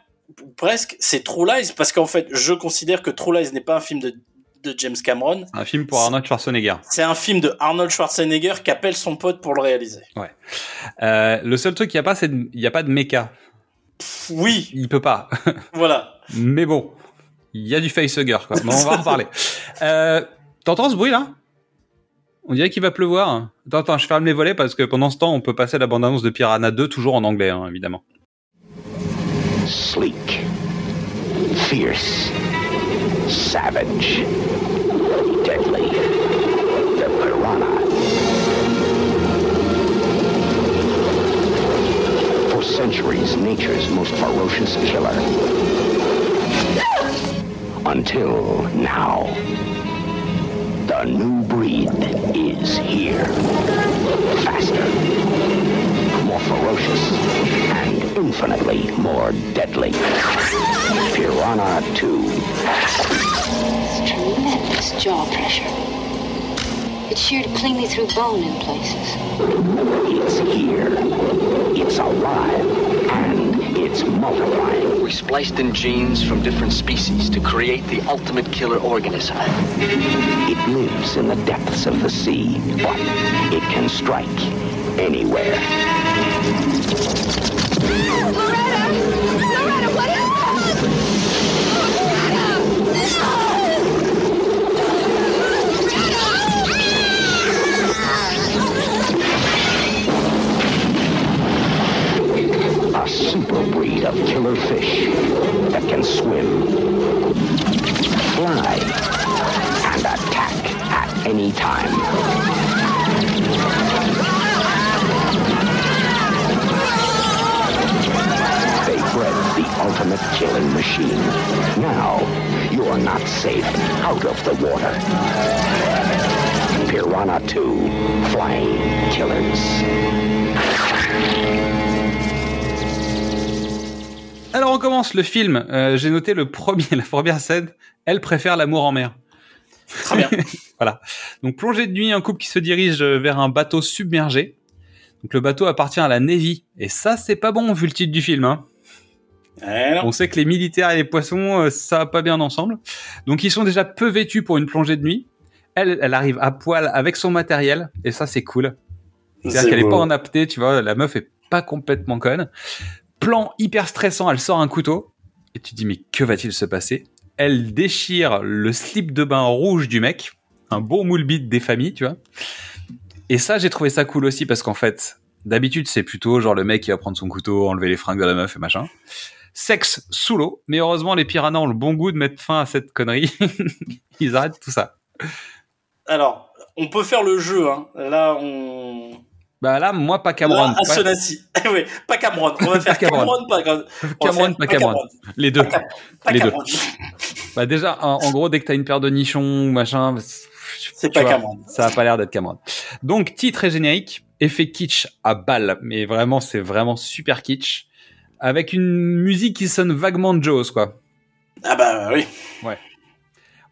presque, c'est True Lies, parce qu'en fait, je considère que True Lies n'est pas un film de, de James Cameron. Un film pour Arnold Schwarzenegger. C'est un film de Arnold Schwarzenegger qui appelle son pote pour le réaliser. Euh, le seul truc qu'il n'y a pas, c'est il n'y a pas de méca. Oui, Il peut pas. voilà. Mais bon, il y a du facehugger, quoi. Bon, on va en parler. Euh, T'entends ce bruit là? On dirait qu'il va pleuvoir. Attends, attends, je ferme les volets parce que pendant ce temps, on peut passer la bande-annonce de Piranha 2 toujours en anglais, hein, évidemment. Sleek, fierce, savage, deadly. The piranha. For centuries, nature's most ferocious killer. Until now. The new breed is here. Faster, more ferocious, and infinitely more deadly. Piranha 2. Tremendous jaw pressure. It's sheared cleanly through bone in places. It's here. It's alive. And it's multiplying. We spliced in genes from different species to create the ultimate killer organism. It lives in the depths of the sea, but it can strike anywhere. Loretta! Loretta, super breed of killer fish that can swim, fly, and attack at any time. They bred the ultimate killing machine. Now, you're not safe out of the water. Piranha 2, Flying Killers. Alors on commence le film. Euh, J'ai noté le premier, la première scène. Elle préfère l'amour en mer. Très bien. Voilà. Donc plongée de nuit, un couple qui se dirige vers un bateau submergé. Donc le bateau appartient à la Navy. Et ça, c'est pas bon vu le titre du film. Hein. Eh. On sait que les militaires et les poissons, euh, ça va pas bien ensemble. Donc ils sont déjà peu vêtus pour une plongée de nuit. Elle, elle arrive à poil avec son matériel. Et ça, c'est cool. C'est-à-dire qu'elle est pas en apnée, tu vois. La meuf est pas complètement conne. Plan hyper stressant, elle sort un couteau. Et tu te dis, mais que va-t-il se passer? Elle déchire le slip de bain rouge du mec. Un beau moule bite des familles, tu vois. Et ça, j'ai trouvé ça cool aussi parce qu'en fait, d'habitude, c'est plutôt genre le mec qui va prendre son couteau, enlever les fringues de la meuf et machin. Sexe sous l'eau. Mais heureusement, les piranhas ont le bon goût de mettre fin à cette connerie. Ils arrêtent tout ça. Alors, on peut faire le jeu, hein. Là, on. Bah là, moi, pas Cameron. Là, Pas- Astonassi. oui, pas Cameron. On va faire Cameron. Cameron, pas Cameron. Cameron, pas Cameron. Les deux. Pas Les deux. Bah déjà, en, en gros, dès que t'as une paire de nichons ou machin, C'est tu pas vois, Cameron. Ça a pas l'air d'être Cameron. Donc, titre et générique, effet kitsch à balle, mais vraiment, c'est vraiment super kitsch, avec une musique qui sonne vaguement de Jaws, quoi. Ah bah oui.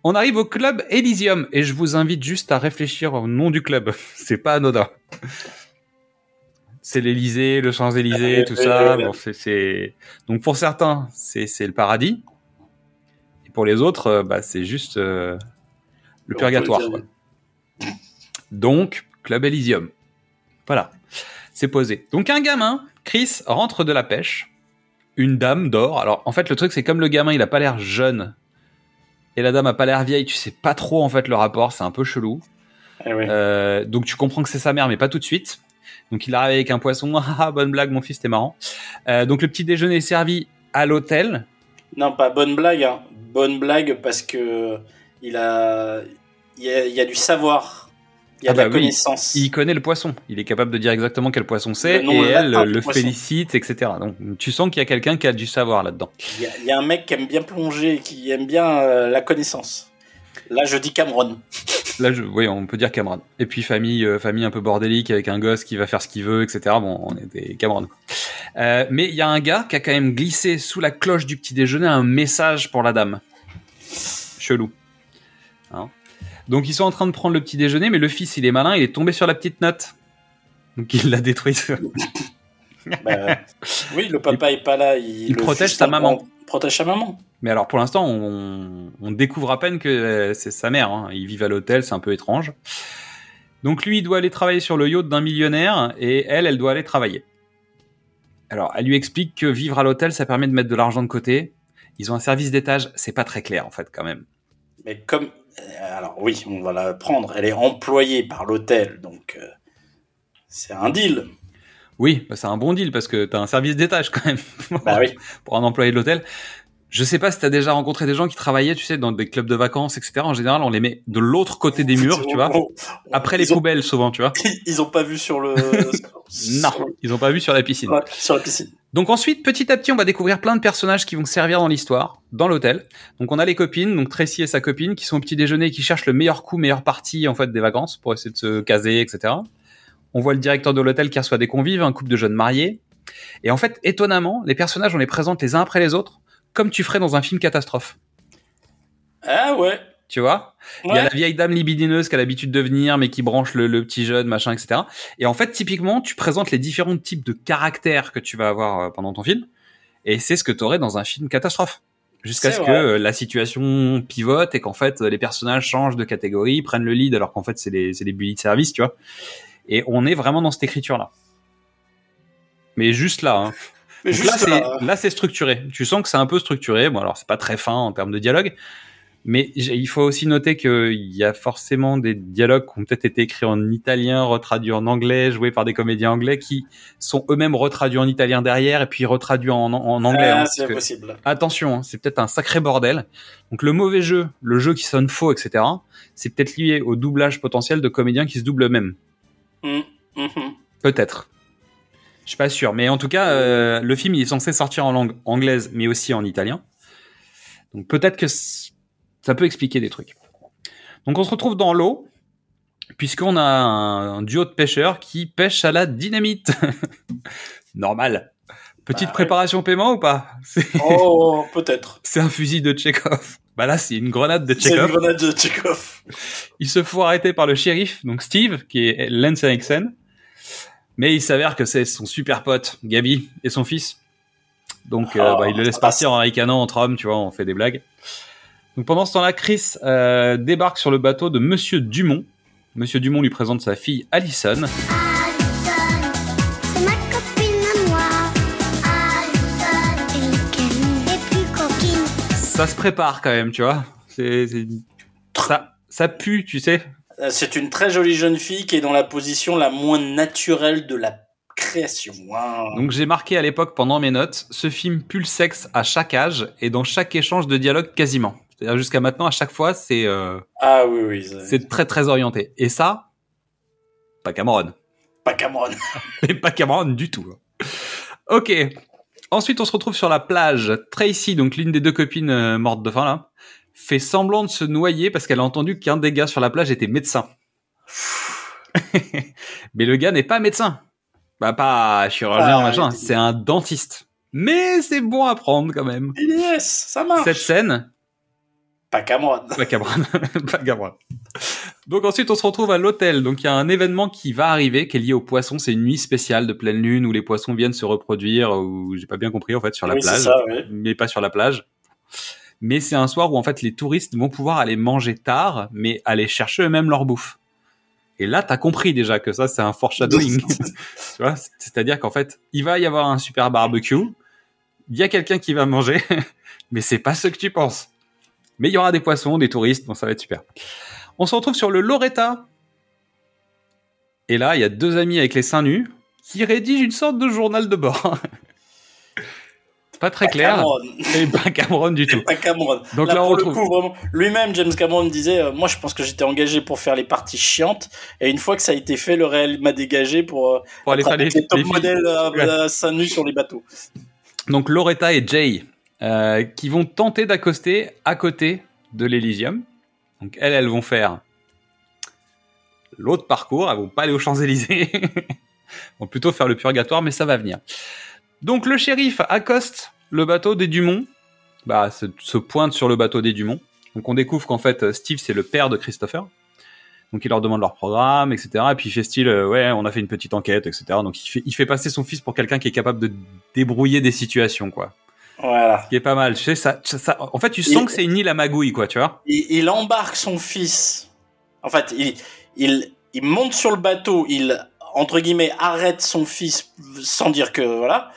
On arrive au club Elysium, et je vous invite juste à réfléchir au nom du club. c'est pas anodin. C'est l'Élysée, le Champs-Élysées, tout ça. Bon, c'est. Donc pour certains, c'est, le paradis. Et pour les autres, euh, bah, c'est juste euh, le purgatoire. quoi. Donc, Club Elysium. Voilà, c'est posé. Donc un gamin, Chris, rentre de la pêche. Une dame dort. Alors en fait, le truc, c'est comme le gamin, il a pas l'air jeune. Et la dame a pas l'air vieille, tu sais pas trop en fait le rapport, c'est un peu chelou. Eh oui. Euh, donc tu comprends que c'est sa mère, mais pas tout de suite. Donc il arrive avec un poisson. Ah, ah, bonne blague, mon fils, t'es marrant. Euh, donc le petit déjeuner est servi à l'hôtel. Non, pas bonne blague. Hein. Bonne blague parce que il a, il y a, il y a du savoir. Il y a Ah de la bah oui, connaissance. Il connaît le poisson. Il est capable de dire exactement quel poisson c'est et elle le félicite, etc. Donc tu sens qu'il y a quelqu'un qui a du savoir là-dedans. Il y, a, il y a un mec qui aime bien plonger, qui aime bien euh, la connaissance. Là, je dis Cameron. Là, je, oui, on peut dire Cameron. Et puis famille, euh, famille un peu bordélique avec un gosse qui va faire ce qu'il veut, etc. Bon, on est des Cameron. Euh, mais il y a un gars qui a quand même glissé sous la cloche du petit déjeuner un message pour la dame. Chelou. Hein Donc ils sont en train de prendre le petit déjeuner, mais le fils, il est malin, il est tombé sur la petite note. Donc il l'a détruite. Bah, oui, le papa est pas là. Il, Il protège sa maman. Protège sa maman. Mais alors pour l'instant, on, on découvre à peine que euh, c'est sa mère. Hein. Ils vivent à l'hôtel, c'est un peu étrange. Donc lui, il doit aller travailler sur le yacht d'un millionnaire et elle, elle doit aller travailler. Alors, elle lui explique que vivre à l'hôtel, ça permet de mettre de l'argent de côté. Ils ont un service d'étage, c'est pas très clair en fait quand même. Mais comme. euh, Alors, oui, on va la prendre. Elle est employée par l'hôtel, donc. euh, c'est un deal. Oui, bah, c'est un bon deal parce que t'as un service d'étage quand même Bah oui. pour un employé de l'hôtel. Je sais pas si t'as déjà rencontré des gens qui travaillaient, tu sais, dans des clubs de vacances, etc. En général, on les met de l'autre côté des murs, tu vois, après les ont, poubelles souvent, tu vois. Ils ont pas vu sur le. Non, ils ont pas vu sur la piscine. Ouais, sur la piscine. Donc ensuite, petit à petit, on va découvrir plein de personnages qui vont servir dans l'histoire, dans l'hôtel. Donc on a les copines, donc Tracy et sa copine, qui sont au petit déjeuner, et qui cherchent le meilleur coup, meilleure partie en fait des vacances pour essayer de se caser, etc. On voit le directeur de l'hôtel qui reçoit des convives, un couple de jeunes mariés. Et en fait, étonnamment, les personnages, on les présente les uns après les autres, comme tu ferais dans un film catastrophe. Ah ouais. Tu vois? Il y a la vieille dame libidineuse qui a l'habitude de venir, mais qui branche le, le petit jeune, machin, etc. Et en fait, typiquement, tu présentes les différents types de caractères que tu vas avoir euh, pendant ton film, et c'est ce que tu aurais dans un film catastrophe. Jusqu'à ce que vrai. euh, la situation pivote et qu'en fait, euh, les personnages changent de catégorie, prennent le lead, alors qu'en fait, c'est les, les bullies de service, tu vois. Et on est vraiment dans cette écriture-là. Mais juste là, hein. Mais juste là, c'est, là, c'est structuré. Tu sens que c'est un peu structuré. Bon, alors, c'est pas très fin en termes de dialogue. Mais il faut aussi noter qu'il y a forcément des dialogues qui ont peut-être été écrits en italien, retraduits en anglais, joués par des comédiens anglais qui sont eux-mêmes retraduits en italien derrière et puis retraduits en, en anglais. ah, hein, c'est que- possible. attention, hein, c'est peut-être un sacré bordel. Donc le mauvais jeu, le jeu qui sonne faux, etc., c'est peut-être lié au doublage potentiel de comédiens qui se doublent eux-mêmes. Mhm, mhm. Peut-être. Je suis pas sûr. Mais en tout cas, euh, le film il est censé sortir en langue anglaise, mais aussi en italien. Donc peut-être que ça peut expliquer des trucs. Donc on se retrouve dans l'eau, puisqu'on a un, un duo de pêcheurs qui pêchent à la dynamite. Normal. Petite Bah, préparation paiement ou pas? Oh, peut-être. c'est un fusil de Tchekhov. Bah là, c'est une grenade de C'est une Tchekhov. grenade de Tchekhov. Il se faut arrêter par le shérif, donc Steve, qui est Lance Henriksen. Mais il s'avère que c'est son super pote, Gabi, et son fils. Donc, euh, Oh, bah, il le laisse ça partir en ricanant entre hommes, tu vois, on fait des blagues. Donc pendant ce temps-là, Chris euh, débarque sur le bateau de Monsieur Dumont. Monsieur Dumont lui présente sa fille Allison. Ça se prépare quand même, tu vois. C'est, c'est- Ça, ça pue, tu sais. Euh, C'est une très jolie jeune fille qui est dans la position la moins naturelle de la création. Donc j'ai marqué à l'époque pendant mes notes, ce film pue le sexe à chaque âge et dans chaque échange de dialogue quasiment. C'est-à-dire jusqu'à maintenant, à chaque fois, c'est euh, Ah oui, oui. c'est- c'est très très orienté. Et ça, pas Cameron. Pas Cameron. Mais pas Cameron du tout. Ok. Ensuite, on se retrouve sur la plage. Tracy, donc l'une des deux copines euh, mortes de faim là, fait semblant de se noyer parce qu'elle a entendu qu'un des gars sur la plage était médecin. Mais le gars n'est pas médecin. Bah pas chirurgien, Ah, machin. C'est un dentiste. Mais c'est bon à prendre quand même. Yes, ça marche. Cette scène, Pas Cameron. pas Cameron. pas Cameron. Donc ensuite, on se retrouve à l'hôtel. Donc il y a un événement qui va arriver, qui est lié aux poissons. C'est une nuit spéciale de pleine lune où les poissons viennent se reproduire. Ou j'ai pas bien compris en fait sur la Oui, plage, ça, oui. mais pas sur la plage. Mais c'est un soir où en fait les touristes vont pouvoir aller manger tard, mais aller chercher eux-mêmes leur bouffe. Et là, t'as compris déjà que ça, c'est un foreshadowing. tu vois, c'est-à-dire qu'en fait, il va y avoir un super barbecue, il y a quelqu'un qui va manger, mais c'est pas ce que tu penses. Mais il y aura des poissons, des touristes, bon, ça va être super. On se retrouve sur le Loretta. Et là, il y a deux amis avec les seins nus qui rédigent une sorte de journal de bord. pas très clair. Cameron. Et pas Cameron du tout. Pas Cameron. Donc là, là, on retrouve- lui-même, James Cameron disait, euh, moi, je pense que j'étais engagé pour faire les parties chiantes, et une fois que ça a été fait, le réel m'a dégagé pour, euh, Pour aller faire les, les top modèles à, à seins nus sur les bateaux. Donc Loretta et Jay euh, qui vont tenter d'accoster à côté de l'Elysium. Donc elles, elles vont faire l'autre parcours. Elles vont pas aller aux Champs-Élysées. Elles vont plutôt faire le purgatoire, mais ça va venir. Donc le shérif accoste le bateau des Dumont. Bah, se, se pointe sur le bateau des Dumont. Donc on découvre qu'en fait Steve c'est le père de Christopher. Donc il leur demande leur programme, etc. Et puis il fait style, euh, ouais, on a fait une petite enquête, etc. Donc il fait, il fait passer son fils pour quelqu'un qui est capable de débrouiller des situations, quoi. Voilà. Ce qui est pas mal. Ça, ça- ça- en fait, tu sens Il- que c'est une île à magouille, quoi, tu vois. Il, il embarque son fils. En fait, il, il, il monte sur le bateau, il, entre guillemets, arrête son fils sans dire que, voilà.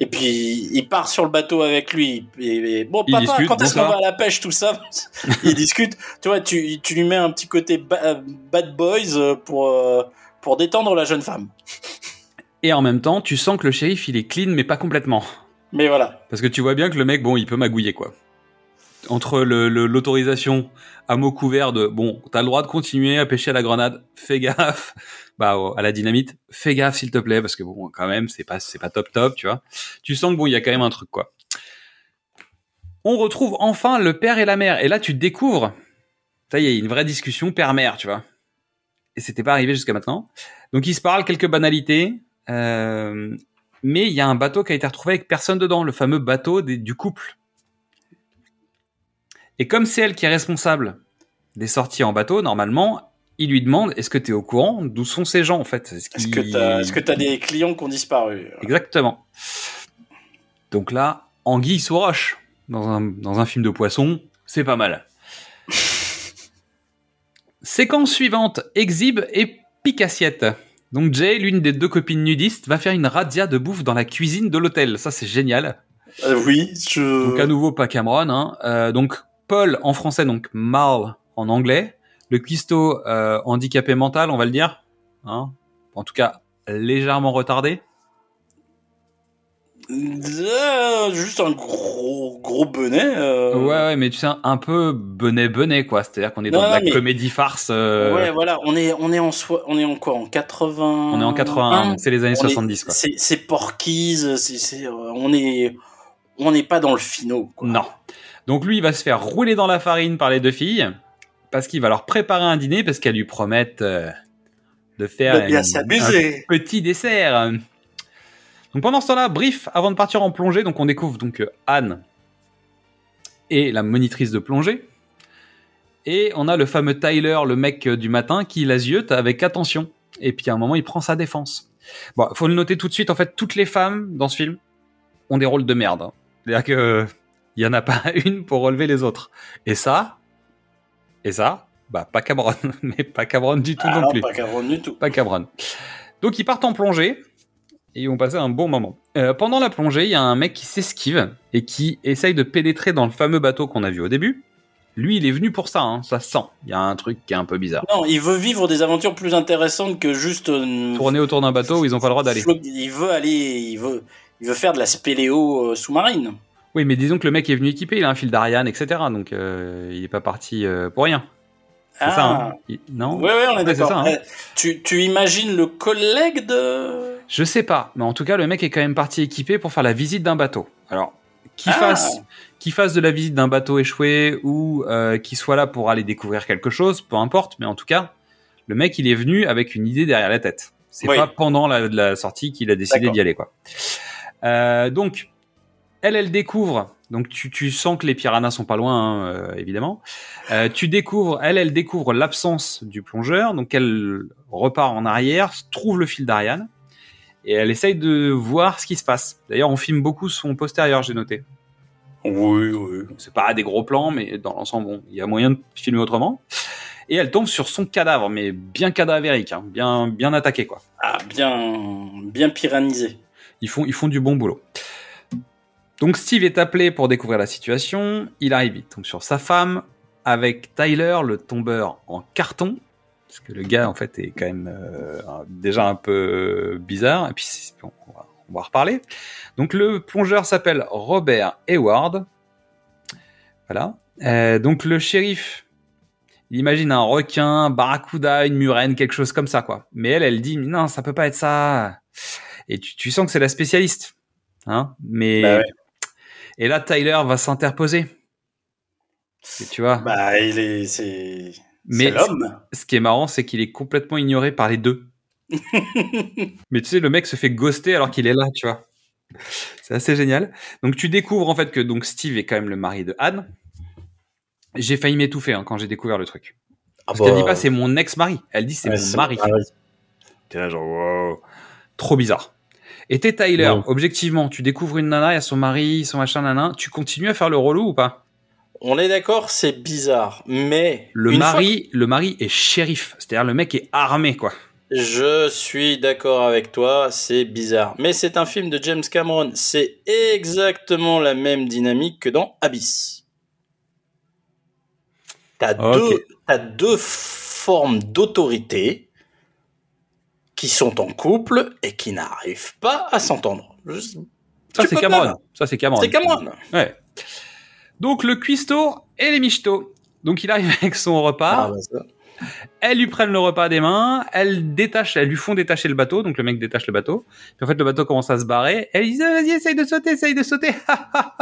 Et puis, il part sur le bateau avec lui. Et, et, bon, papa, discutent, quand est-ce qu'on va à la pêche, tout ça Ils discutent. Tu vois, tu, tu lui mets un petit côté ba- bad boys euh, pour, euh, pour détendre la jeune femme. Et en même temps, tu sens que le shérif, il est clean, mais pas complètement. Mais voilà. Parce que tu vois bien que le mec, bon, il peut magouiller, quoi. Entre l'autorisation à mot couvert de, bon, t'as le droit de continuer à pêcher à la grenade, fais gaffe. Bah, au- à la dynamite, fais gaffe, s'il te plaît, parce que bon, quand même, c'est pas, pas top top, tu vois. Tu sens que bon, il y a quand même un truc, quoi. On retrouve enfin le père et la mère. Et là, tu découvres, ça y est, une vraie discussion père-mère, tu vois. Et c'était pas arrivé jusqu'à maintenant. Donc, ils se parlent quelques banalités. Euh, mais il y a un bateau qui a été retrouvé avec personne dedans, le fameux bateau du couple. Et comme c'est elle qui est responsable des sorties en bateau, normalement, il lui demande est-ce que tu es au courant d'où sont ces gens en fait? Est-ce que que t'as des clients qui ont disparu? Exactement. Donc là, anguille sous roche dans un, dans un film de poisson, c'est pas mal. Séquence suivante, exhibe et pique assiette. Donc Jay, l'une des deux copines nudistes, va faire une razzia de bouffe dans la cuisine de l'hôtel. Ça, c'est génial. Euh, Oui, je... Donc à nouveau pas Cameron. Hein. Euh, donc Paul en français, donc Mal en anglais. Le cuistot euh, handicapé mental, on va le dire. Hein. En tout cas, légèrement retardé. Euh, juste un gros gros bonnet. euh. Ouais, ouais, mais tu sais, un peu benet benet quoi. C'est-à-dire qu'on est dans Non, de la mais- comédie farce. euh, Ouais, voilà, on est on est en soi, on est en quoi En 80 On est en 81, donc c'est les années On est- 70 quoi. C'est c'est Porky's, c'est on est on n'est pas dans le finot. Quoi. Non. Donc lui, il va se faire rouler dans la farine par les deux filles parce qu'il va leur préparer un dîner parce qu'elles lui promettent euh, de faire De bien une- s'amuser. un petit dessert. Donc pendant ce temps-là, brief, avant de partir en plongée, donc on découvre donc euh, Anne et la monitrice de plongée. Et on a le fameux Tyler, le mec euh, du matin, qui la ziote avec attention. Et puis à un moment, il prend sa défense. Bon, faut le noter tout de suite, en fait, toutes les femmes dans ce film ont des rôles de merde. hein. C'est-à-dire que il y en a pas une pour relever les autres. Et ça, et ça, bah pas Cameron, mais pas Cameron du tout Ah non non, plus pas Cameron du tout. pas Cameron. Donc ils partent en plongée et ils vont passer un bon moment. Euh, pendant la plongée, il y a un mec qui s'esquive et qui essaye de pénétrer dans le fameux bateau qu'on a vu au début. Lui, il est venu pour ça, hein, ça se sent. Il y a un truc qui est un peu bizarre. Non, il veut vivre des aventures plus intéressantes que juste euh, Tourner autour d'un bateau où ils n'ont pas le droit d'aller. Il veut aller, il veut, il veut faire de la spéléo euh, sous-marine. Oui, mais disons que le mec est venu équipé, il a un fil d'Ariane, etc. Donc euh, il est pas parti euh, pour rien. C'est Ah. ça, hein Il- Non? Ouais, ouais, on est Ouais, d'accord. ça, hein. Euh, tu, tu imagines le collègue de. Je sais pas, mais en tout cas, le mec est quand même parti équipé pour faire la visite d'un bateau. Alors, qu'il Ah. fasse, qu'il fasse de la visite d'un bateau échoué ou euh, qu'il soit là pour aller découvrir quelque chose, peu importe, mais en tout cas, le mec, il est venu avec une idée derrière la tête. C'est Oui. pas pendant la, la sortie qu'il a décidé D'accord. d'y aller, quoi. Euh, donc, elle, elle découvre. Donc, tu, tu sens que les piranhas sont pas loin, hein, euh, évidemment. Euh, tu découvres, elle, elle découvre l'absence du plongeur. Donc, elle repart en arrière, trouve le fil d'Ariane et elle essaye de voir ce qui se passe. D'ailleurs, on filme beaucoup son postérieur, j'ai noté. Oui, oui. C'est pas des gros plans, mais dans l'ensemble, bon, il y a moyen de filmer autrement. et elle tombe sur son cadavre, mais bien cadavérique, hein, bien, bien attaqué quoi. Ah, bien, bien piranhisé. Ils font, ils font du bon boulot. Donc Steve est appelé pour découvrir la situation. Il arrive, il tombe sur sa femme avec Tyler, le tombeur en carton. Parce que le gars, en fait, est quand même euh, déjà un peu bizarre. Et puis, on va, reparler. Donc, le plongeur s'appelle Robert Hayward. Voilà. Euh, donc, le shérif, il imagine un requin, un barracuda, une murène, quelque chose comme ça, quoi. Mais elle, elle dit, non, ça peut pas être ça. Et tu, sens que c'est la spécialiste. Hein Mais. Bah. Et là, Tyler va s'interposer. Tu vois Bah, il est, c'est, Mais l'homme. ce qui est marrant, c'est qu'il est complètement ignoré par les deux. Mais tu sais, le mec se fait ghoster alors qu'il est là, tu vois. C'est assez génial. Donc tu découvres en fait que donc Steve est quand même le mari de Anne. J'ai failli m'étouffer hein, quand j'ai découvert le truc. Ah Parce bah, qu'elle dit pas c'est mon ex-mari, elle dit c'est ouais, mon mari. mari. T'es là genre wow. Trop bizarre. Et t'es Tyler, Ouais. objectivement, tu découvres une nana, il y a son mari, son machin nana, tu continues à faire le relou ou pas? On est d'accord, c'est bizarre, mais Le mari, le mari est shérif, c'est-à-dire le mec est armé quoi. je suis d'accord avec toi, c'est bizarre, mais c'est un film de James Cameron, c'est exactement la même dynamique que dans Abyss. T'as deux, t'as deux formes d'autorité qui sont en couple et qui n'arrivent pas à s'entendre. Ça c'est Cameron. pas. Ça c'est Cameron. C'est Cameron. Ouais. Donc le cuistot et les michetots. Donc il arrive avec son repas. Ah, bah. Elles lui prennent le repas des mains. Elles détachent, elles lui font détacher le bateau. Donc le mec détache le bateau. Puis en fait le bateau commence à se barrer. Elle dit vas-y essaye de sauter, essaye de sauter.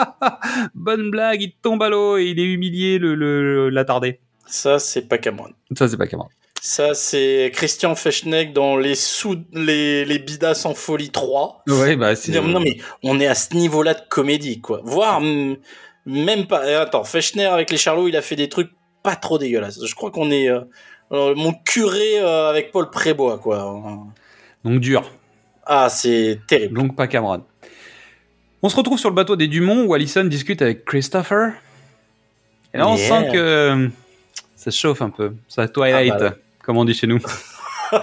Bonne blague. Il tombe à l'eau et il est humilié le le l'attardé. Ça, c'est pas Cameron. Ça c'est pas Cameron. Ça, c'est Christian Fechneck dans les sous, les, les Bidas en folie 3. Ouais bah c'est. Non, mais on est à ce niveau-là de comédie, quoi. Voire, même pas. eh, Attends, Fechner avec les Charlots, il a fait des trucs pas trop dégueulasses. Je crois qu'on est, euh, mon curé euh, avec Paul Prébois, quoi. Donc dur. Ah, c'est terrible. Donc pas Cameron. On se retrouve sur le bateau des Dumont où Allison discute avec Christopher. Et là, on Yeah. sent que euh, ça chauffe un peu. Ça Twilight, Ah bah ouais. Comme on dit chez nous.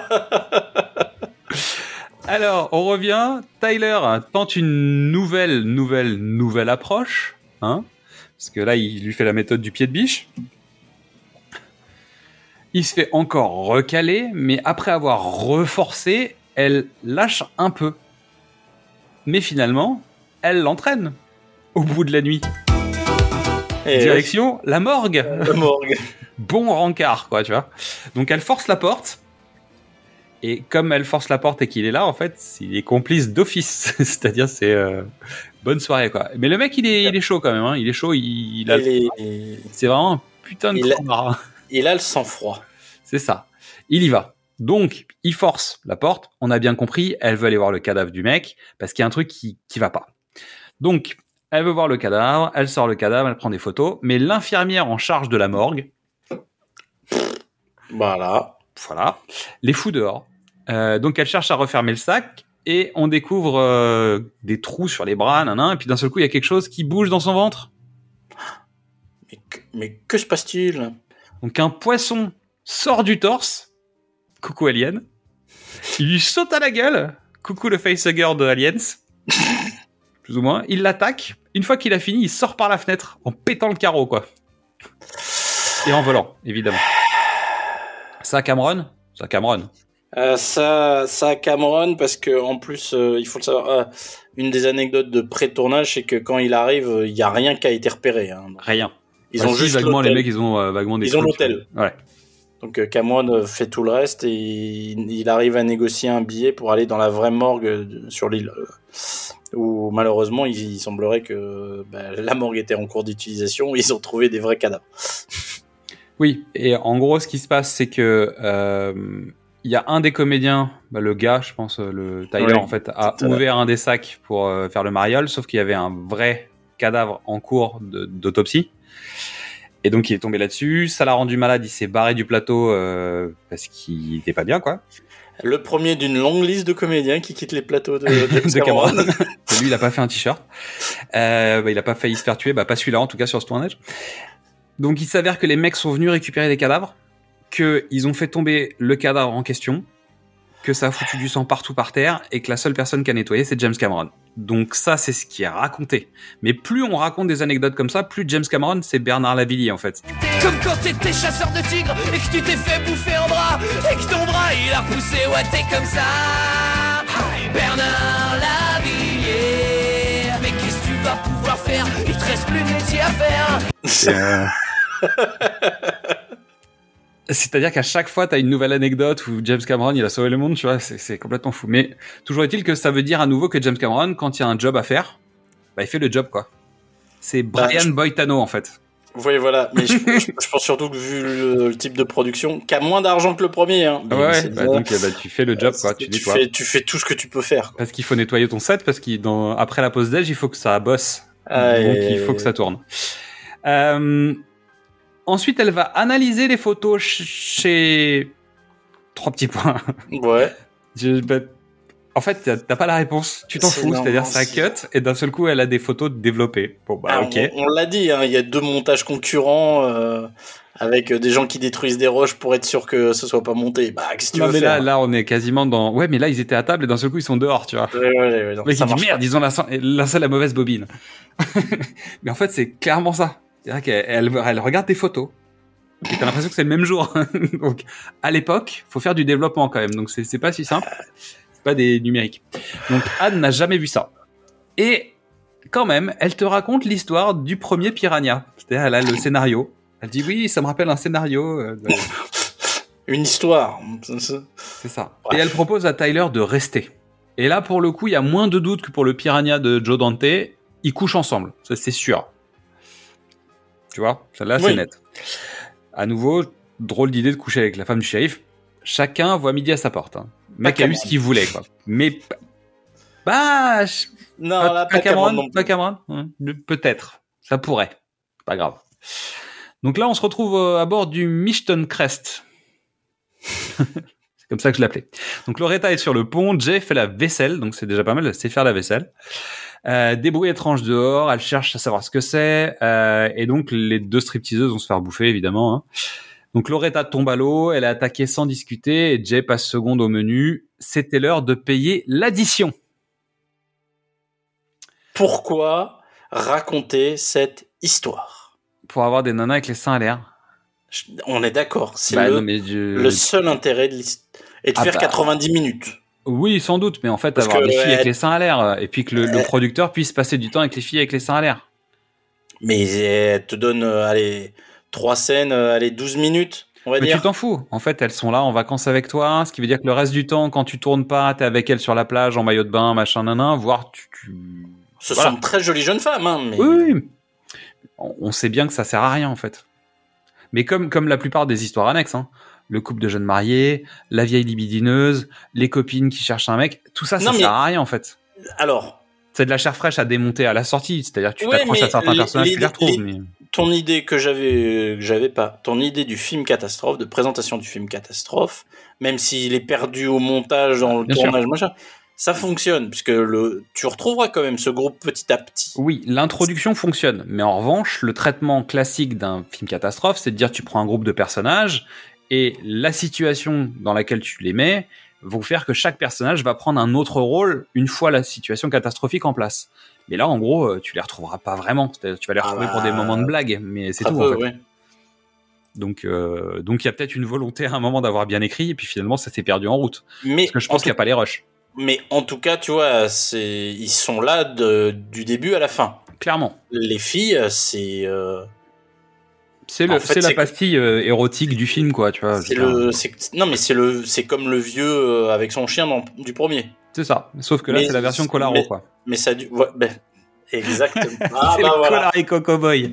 Alors, on revient. Tyler tente une nouvelle, nouvelle, nouvelle approche. Hein Parce que là, il lui fait la méthode du pied de biche. Il se fait encore recaler, mais après avoir reforcé, elle lâche un peu. Mais finalement, elle l'entraîne au bout de la nuit. Et Direction la morgue. Bon rencard, quoi, tu vois. Donc elle force la porte. Et comme elle force la porte et qu'il est là, en fait, il est complice d'office. C'est-à-dire, c'est euh, bonne soirée, quoi. Mais le mec, il est, il est chaud quand même. Hein. Il est chaud. Il, il a- est- C'est vraiment un putain de Il a- connard. il a le sang-froid. C'est ça. Il y va. Donc, il force la porte. On a bien compris, elle veut aller voir le cadavre du mec parce qu'il y a un truc qui, qui va pas. Donc, elle veut voir le cadavre, elle sort le cadavre, elle prend des photos, mais l'infirmière en charge de la morgue, Voilà. voilà, les fout dehors. Euh, donc, elle cherche à refermer le sac et on découvre euh, des trous sur les bras, nanan, et puis d'un seul coup, il y a quelque chose qui bouge dans son ventre. Mais que, mais que se passe-t-il? Donc, un poisson sort du torse. Coucou Alien. Il lui saute à la gueule. Coucou le facehugger de Aliens. Plus ou moins. Il l'attaque. Une fois qu'il a fini, il sort par la fenêtre en pétant le carreau, quoi. Et en volant, évidemment. Ça, Cameron? Ça, Cameron. Euh, ça, ça Cameron parce que en plus, euh, il faut le savoir. euh, une des anecdotes de pré-tournage, c'est que quand il arrive, il y a rien qui a été repéré. hein. Rien. Ils Enfin, ont si, juste vaguement, les mecs, ils ont vaguement des Ils ont l'hôtel. Ouais. Donc Cameron fait tout le reste et il, il arrive à négocier un billet pour aller dans la vraie morgue sur l'île. Où malheureusement, il, il semblerait que bah, la morgue était en cours d'utilisation. Ils ont trouvé des vrais cadavres. Oui, et en gros, ce qui se passe, c'est que euh, il y a un des comédiens, bah, le gars, je pense, euh, le Tyler, Oui, en fait, a ouvert un des sacs pour euh, faire le mariole, sauf qu'il y avait un vrai cadavre en cours d'autopsie. Et donc, il est tombé là-dessus. Ça l'a rendu malade. Il s'est barré du plateau euh, parce qu'il était pas bien, quoi. Le premier d'une longue liste de comédiens qui quittent les plateaux de, de De Cameron. Lui, il a pas fait un t-shirt. Euh, bah, il a pas failli se faire tuer. Bah, pas celui-là, en tout cas, sur ce tournage. Donc, il s'avère que les mecs sont venus récupérer des cadavres. que ils ont fait tomber le cadavre en question, que ça a foutu du sang partout par terre et que la seule personne qui a nettoyé c'est James Cameron. Donc ça c'est ce qui est raconté. Mais plus on raconte des anecdotes comme ça, plus James Cameron c'est Bernard Lavillier en fait. Comme quand t'étais chasseur de tigres et que tu t'es fait bouffer en bras et que ton bras il a poussé, ouais t'es comme ça. Bernard Lavillier, mais qu'est-ce que tu vas pouvoir faire? Il te reste plus de métier à faire. C'est-à-dire qu'à chaque fois, t'as une nouvelle anecdote où James Cameron, il a sauvé le monde, tu vois, c'est- complètement fou. Mais toujours est-il que ça veut dire à nouveau que James Cameron, quand il y a un job à faire, bah, il fait le job, quoi. C'est Bah, Brian je- Boitano, en fait. Oui, voilà. Mais je, je- je pense surtout que vu le, le type de production, qui a moins d'argent que le premier. Hein, ouais, bah, donc euh, bah, tu fais le job, euh, quoi, tu, tu nettoies. fais, tu fais tout ce que tu peux faire. Parce qu'il faut nettoyer ton set, parce qu'après la pause déj, il faut que ça bosse. Donc il faut que ça tourne. Euh, ensuite, elle va analyser les photos ch- chez... Trois petits points. Ouais. Je- bah, en fait, t'as pas la réponse. Tu t'en fous. C'est-à-dire, ça cut, et d'un seul coup, elle a des photos développées. Bon, bah, Ah, ok. On, on l'a dit, hein, il y a deux montages concurrents euh, avec euh, des gens qui détruisent des roches pour être sûr que ce soit pas monté. Bah, qu'est-ce que tu Non, veux mais là, faire là, on est quasiment dans. Ouais, mais là, ils étaient à table et d'un seul coup, ils sont dehors, tu vois. Ouais, ouais, ouais, non, ça dit marche merde, ils ont l'installé la mauvaise bobine. mais en fait, c'est clairement ça. C'est-à-dire qu'elle elle, elle regarde tes photos. Et t'as l'impression que c'est le même jour. Donc, à l'époque, faut faire du développement quand même. Donc, c'est pas si simple. C'est pas des numériques. Donc, Anne n'a jamais vu ça. Et quand même, elle te raconte l'histoire du premier Piranha. C'est-à-dire, elle a le scénario. Elle dit oui, ça me rappelle un scénario. euh. Une histoire. C'est ça. Bref. Et elle propose à Tyler de rester. Et là, pour le coup, il y a moins de doute que pour le Piranha de Joe Dante. Ils couchent ensemble. Ça, c'est sûr. Tu vois Celle-là, c'est net. À nouveau, drôle d'idée de coucher avec la femme du shérif. Chacun voit midi à sa porte. Hein. Mec a eu ce qu'il voulait, quoi. Mais, bah, je- Non, pas, là, pas pas Cameron pas. Cameron. Hein, Peut-être. Ça pourrait. Pas grave. Donc là, on se retrouve euh, à bord du Mishton Crest. c'est comme ça que je l'appelais. Donc Loretta est sur le pont, Jay fait la vaisselle, donc c'est déjà pas mal, elle sait faire la vaisselle. Euh, des bruits étranges dehors, elle cherche à savoir ce que c'est, euh, et donc les deux stripteaseuses vont se faire bouffer évidemment. hein. Donc Loretta tombe à l'eau, elle est attaquée sans discuter, et Jay passe seconde au menu. C'était l'heure de payer l'addition. Pourquoi raconter cette histoire? Pour avoir des nanas avec les seins à l'air. On est d'accord. C'est Bah, le, je- seul intérêt de l'histoire. Et de Ah faire bah. 90 minutes. Oui, sans doute, mais en fait, Parce avoir que, des filles euh, avec les seins à l'air, et puis que le, le euh, producteur puisse passer du temps avec les filles avec les seins à l'air. Mais elle te donne, euh, allez, trois scènes, euh, allez, 12 minutes, on va Mais dire. tu t'en fous. En fait, elles sont là en vacances avec toi, ce qui veut dire que le reste du temps, quand tu tournes pas, t'es avec elles sur la plage en maillot de bain, machin, nanan, voire tu. tu... Ce Voilà. sont de très jolies jeunes femmes, hein, mais. Oui, oui. On on sait bien que ça sert à rien en fait. Mais comme comme la plupart des histoires annexes, hein, le couple de jeunes mariés, la vieille libidineuse, les copines qui cherchent un mec, tout ça, ça Non, mais- sert à rien en fait. Alors, C'est de la chair fraîche à démonter à la sortie, c'est-à-dire que tu Ouais, t'accroches à certains les- personnages, les- tu les retrouves. mais- ton idée que j'avais, que j'avais pas, ton idée du film catastrophe, de présentation du film catastrophe, même s'il est perdu au montage, dans le Bien tournage, machin, ça fonctionne, puisque le, tu retrouveras quand même ce groupe petit à petit. Oui, l'introduction fonctionne, mais en revanche, le traitement classique d'un film catastrophe, c'est de dire tu prends un groupe de personnages et la situation dans laquelle tu les mets vont faire que chaque personnage va prendre un autre rôle une fois la situation catastrophique en place. Mais là, en gros, euh, tu les retrouveras pas vraiment. Tu vas les Ah retrouver bah, pour des moments de blague, mais c'est tout. peu, en fait. ouais. Donc, euh, donc il y a peut-être une volonté à un moment d'avoir bien écrit, et puis finalement, ça s'est perdu en route. Mais, Parce que je en pense qu'il n'y a pas les rushs. mais en tout cas, tu vois, c'est, ils sont là de, du début à la fin. Clairement. Les filles, c'est, euh, C'est le, En fait, c'est la pastille euh, érotique du film, quoi, tu vois. c'est le, non mais c'est le, c'est comme le vieux euh, avec son chien dans, du premier. C'est ça. Sauf que là, c'est la version Colaro, mais- quoi. Mais ça, du, ouais, ben, exactement. Ah bah voilà. Colari Coco Boy.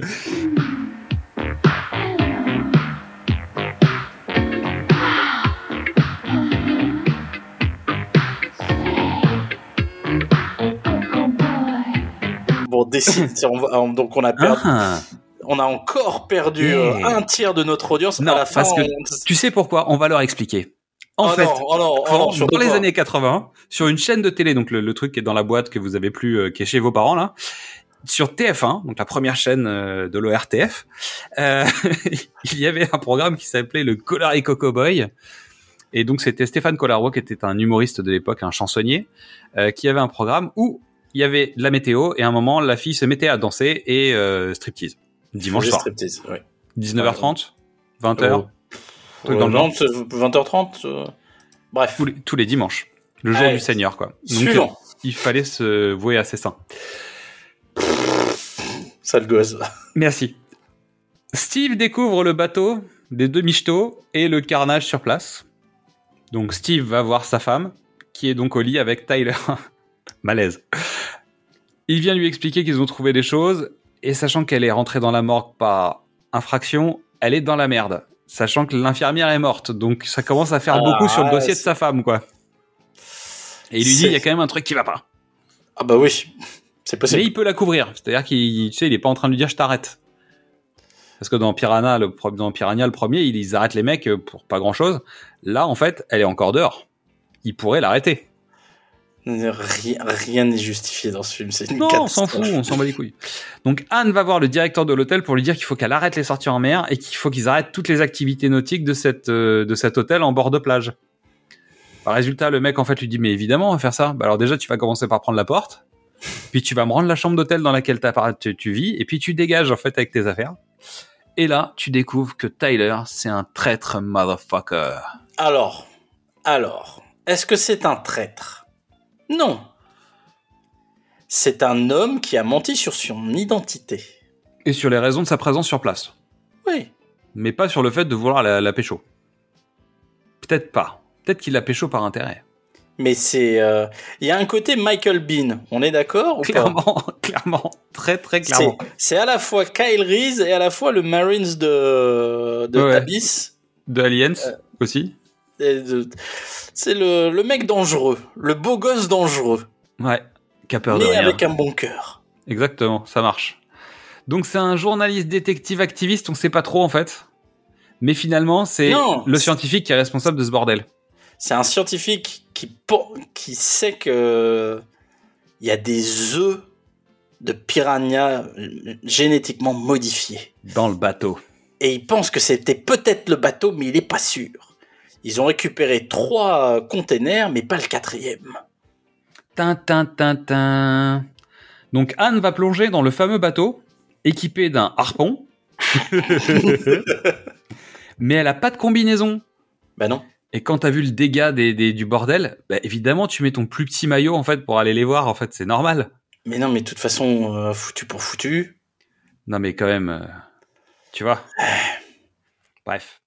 Bon, décide. on va- donc on a perdu, Ah. On a encore perdu Yeah. euh, un tiers de notre audience. Non, à la fin, parce que on- Tu sais pourquoi On va leur expliquer. En Oh fait, non, oh non, oh dans les années 80, sur une chaîne de télé, donc le, le truc qui est dans la boîte que vous avez plus, euh, qui est chez vos parents là, sur TF1, donc la première chaîne euh, de l'ORTF, euh, il y avait un programme qui s'appelait le Colarico Cowboy. Et donc c'était Stéphane Collarwo qui était un humoriste de l'époque, un chansonnier, qui avait un programme où il y avait de la météo et à un moment la fille se mettait à danser et striptease. Dimanche soir. striptease, ouais. 19h30, 20h, Oh. truc dans le Euh, genre. non, c'est 20h30. euh, Bref. tous les, tous les dimanches. Le jour du Seigneur, quoi. Suivant. euh, il fallait se vouer à ses seins. Sale gosse. Merci. Steve découvre le bateau des deux michetots et le carnage sur place. Donc Steve va voir sa femme, qui est donc au lit avec Tyler. Malaise. Il vient lui expliquer qu'ils ont trouvé des choses, et sachant qu'elle est rentrée dans la morgue par infraction, elle est dans la merde. Sachant que l'infirmière est morte, donc ça commence à faire Ah, beaucoup sur le dossier de sa femme, quoi. Et il lui dit, il y a quand même un truc qui va pas. Ah bah oui. C'est Mais possible. il peut la couvrir. C'est-à-dire qu'il, tu sais, il est pas en train de lui dire je t'arrête. Parce que dans Piranha, le, dans Piranha, le premier, ils, arrêtent les mecs pour pas grand chose. Là, en fait, elle est encore dehors. Il pourrait l'arrêter. Rien rien n'est justifié dans ce film. C'est une Non, on s'en fout, on s'en bat les couilles. Donc Anne va voir le directeur de l'hôtel pour lui dire qu'il faut qu'elle arrête les sorties en mer et qu'il faut qu'ils arrêtent toutes les activités nautiques de cette euh, de cet hôtel en bord de plage. Par résultat, le mec en fait lui dit mais évidemment on va faire ça. Bah alors déjà tu vas commencer par prendre la porte, puis tu vas me rendre la chambre d'hôtel dans laquelle tu, tu vis et puis tu dégages en fait avec tes affaires. Et là, tu découvres que Tyler, c'est un traître motherfucker. Alors, alors, est-ce que c'est un traître? Non. C'est un homme qui a menti sur son identité. Et sur les raisons de sa présence sur place. Oui. Mais pas sur le fait de vouloir la, la pécho. Peut-être pas. Peut-être qu'il la pécho par intérêt. Mais c'est, euh, il y a un côté Michael Bean. On est d'accord Clairement, clairement, très très C'est clairement. c'est à la fois Kyle Reese et à la fois le Marines de, de Ouais. Abyss. De Aliens Euh, aussi. De- C'est le, le mec dangereux, le beau gosse dangereux, Ouais. Qui a peur de mais rien. avec un bon cœur. Exactement, ça marche. Donc c'est un journaliste détective activiste, on sait pas trop en fait. Mais finalement, c'est le scientifique qui est responsable de ce bordel. C'est un scientifique qui, qui sait que il y a des œufs de piranha euh, génétiquement modifiés. Dans le bateau. Et il pense que c'était peut-être le bateau, mais il est pas sûr. Ils ont récupéré trois containers, mais pas le quatrième. Tin, tin, tin, tin. Donc Anne va plonger dans le fameux bateau, équipé d'un harpon. Mais elle a pas de combinaison. Bah non. Et quand t'as vu le dégât des, des- du bordel, bah évidemment tu mets ton plus petit maillot en fait pour aller les voir. En fait, c'est normal. Mais non, mais de toute façon, euh, foutu pour foutu. Non mais quand même, euh, tu vois. Bref.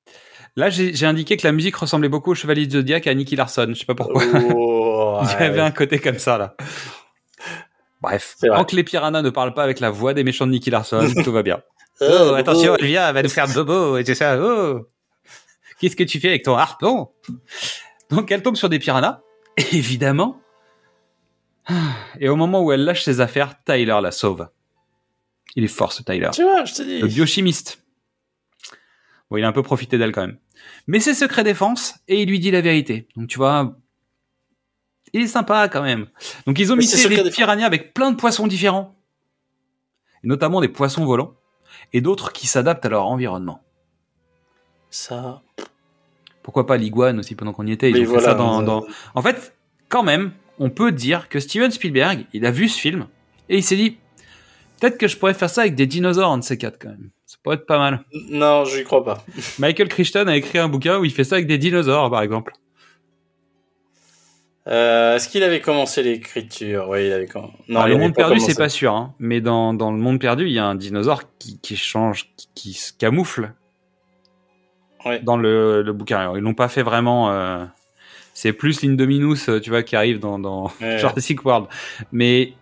Là, j'ai j'ai indiqué que la musique ressemblait beaucoup au Chevalier du Zodiac et à Nicky Larson. Je sais pas pourquoi. Oh, Il y avait un côté comme ça là. Bref, tant que les piranhas ne parlent pas avec la voix des méchants de Nicky Larson, tout va bien. Oh, Oh, attention, oh. elle vient, elle va nous faire bobo et tout ça. Oh, qu'est-ce que tu fais avec ton harpon? Donc elle tombe sur des piranhas, évidemment. Et au moment où elle lâche ses affaires, Tyler la sauve. Il est fort ce Tyler. Tu vois, je te dis. Le biochimiste. Bon, il a un peu profité d'elle quand même. Mais c'est secret défense et il lui dit la vérité. Donc tu vois, il est sympa quand même. Donc ils ont mis des piranhas avec plein de poissons différents. Et notamment des poissons volants et d'autres qui s'adaptent à leur environnement. Ça. Pourquoi pas l'iguane aussi pendant qu'on y était? Ils ont fait voilà, ça dans, euh, dans- En fait, quand même, on peut dire que Steven Spielberg, il a vu ce film et il s'est dit peut-être que je pourrais faire ça avec des dinosaures, un de ces quatre quand même. Ça pourrait être pas mal. Non, je n'y crois pas. Michael Crichton a écrit un bouquin où il fait ça avec des dinosaures, par exemple. Euh, Est-ce qu'il avait commencé l'écriture? Oui, il avait commencé. Non, Alors, le monde perdu, c'est pas sûr, hein. mais dans, dans le monde perdu, il y a un dinosaure qui, qui change, qui, qui se camoufle Ouais. dans le, le bouquin. Alors, ils l'ont pas fait vraiment. euh, C'est plus l'Indominus, euh, tu vois, qui arrive dans, dans Ouais. Jurassic World. Mais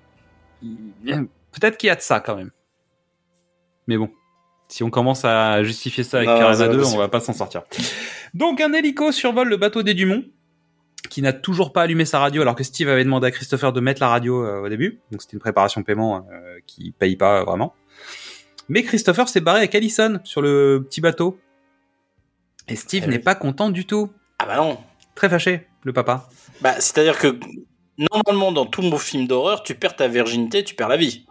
peut-être qu'il y a de ça quand même. Mais bon, si on commence à justifier ça avec Non, Piranha c'est pas 2, on va pas s'en sortir. Donc un hélico survole le bateau des Dumont, qui n'a toujours pas allumé sa radio, alors que Steve avait demandé à Christopher de mettre la radio euh, au début. Donc c'était une préparation paiement euh, qui paye pas vraiment. Mais Christopher s'est barré avec Allison sur le petit bateau. Et Steve n'est oui. pas content du tout. Ah bah non. Très fâché, le papa. Bah, c'est-à-dire que normalement, dans tout mon film d'horreur, tu perds ta virginité, tu perds la vie.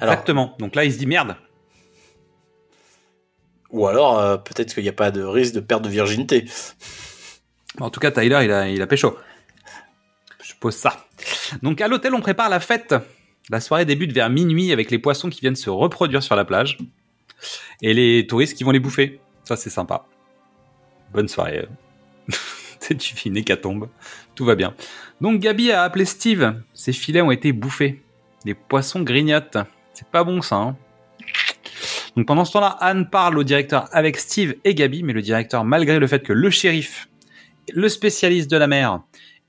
Alors, Exactement. Donc là, il se dit merde. ou alors, euh, peut-être qu'il n'y a pas de risque de perte de virginité. En tout cas, Tyler, il a, il a pécho. Je pose ça. Donc à l'hôtel, on prépare la fête. La soirée débute vers minuit avec les poissons qui viennent se reproduire sur la plage et les touristes qui vont les bouffer. Ça, c'est sympa. Bonne soirée. tu fais une hécatombe. Tout va bien. Donc Gabi a appelé Steve. Ses filets ont été bouffés. Les poissons grignotent. C'est pas bon ça. hein. Donc pendant ce temps-là, Anne parle au directeur avec Steve et Gabi, mais le directeur, malgré le fait que le shérif, le spécialiste de la mer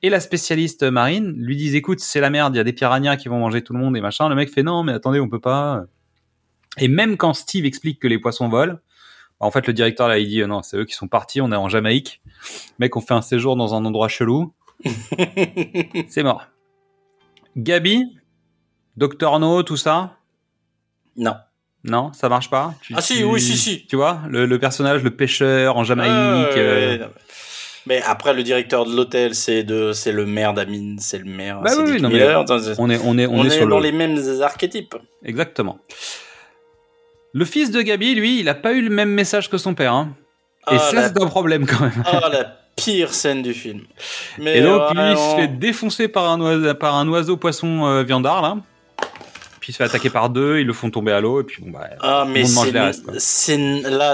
et la spécialiste marine lui disent écoute, c'est la merde, il y a des piranhas qui vont manger tout le monde et machin, le mec fait non, mais attendez, on peut pas. Et même quand Steve explique que les poissons volent, bah, en fait le directeur là il dit euh, non, c'est eux qui sont partis, on est en Jamaïque. Mec, on fait un séjour dans un endroit chelou, c'est mort. Gabi, Docteur No, tout ça, non. non, ça marche pas? Tu- Ah si, tu- oui, si, si. Tu vois, le, le personnage, le pêcheur en Jamaïque. Ah, euh, mais- après, le directeur de l'hôtel, c'est de, c'est le maire d'Amine, c'est le maire. Bah c'est oui, non, mais Miller. On est, on est, on, on, est, est, sur dans le. les mêmes archétypes. Exactement. Le fils de Gabi, lui, il a pas eu le même message que son père. Hein. Et Ah, ça, la... c'est un problème quand même. ah, la pire scène du film. Mais Et donc, lui, il se fait défoncer par un oiseau, par un oiseau poisson euh, viandard, là. Puis il se fait attaquer par deux, ils le font tomber à l'eau, et puis bon, bah. Ah, mais c'est, là,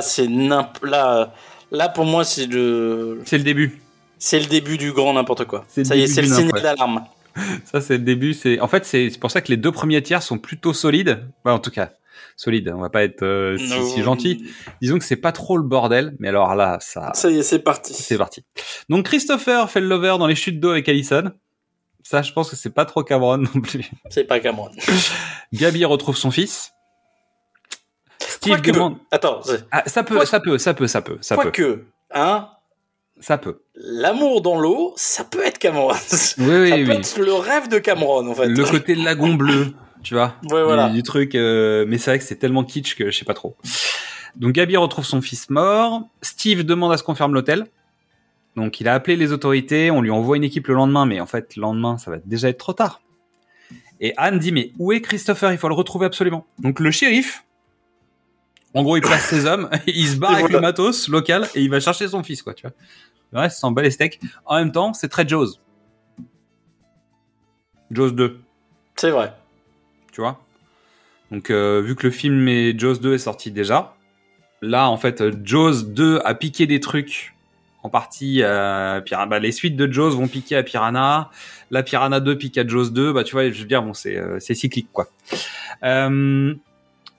c'est là, là, pour moi, c'est le, C'est le début. c'est le début du grand n'importe quoi. Ça y est, c'est le n'importe. d'alarme. Ça, c'est le début. C'est En fait, c'est pour ça que les deux premiers tiers sont plutôt solides. En tout cas, solides. On va pas être euh, si, si gentil. Disons que c'est pas trop le bordel, mais alors là, ça, Ça y est, c'est parti. C'est parti. Donc Christopher fait le lover dans les chutes d'eau avec Allison. Ça, je pense que c'est pas trop Cameron non plus. C'est pas Cameron. Gabi retrouve son fils. Steve demande. attends, Ah, ça peut, ça peut, ça peut, ça peut, ça peut, quoique, hein, ça peut. l'amour dans l'eau, ça peut être Cameron. Oui, peut oui, oui. être le rêve de Cameron, en fait. Le côté lagon bleu, tu vois. Ouais, voilà. Du, du truc, euh, mais c'est vrai que c'est tellement kitsch que je sais pas trop. Donc Gabi retrouve son fils mort. Steve demande à ce qu'on ferme l'hôtel. Donc il a appelé les autorités, on lui envoie une équipe le lendemain, mais en fait le lendemain ça va déjà être trop tard. Et Anne dit mais où est Christopher? Il faut le retrouver absolument. Donc le shérif, en gros il place ses hommes, il se barre Et avec voilà. le matos local et il va chercher son fils quoi, tu vois. Le reste s'en bat les steaks. En même temps c'est très Jaws. Jaws 2 C'est vrai. tu vois. Donc euh, vu que le film est Jaws 2 est sorti déjà, là en fait Jaws 2 a piqué des trucs en partie euh, Piranha- bah, les suites de Jaws vont piquer à Piranha, la Piranha 2 pique à Jaws 2, bah tu vois, je veux dire bon c'est euh, cyclique quoi. Euh,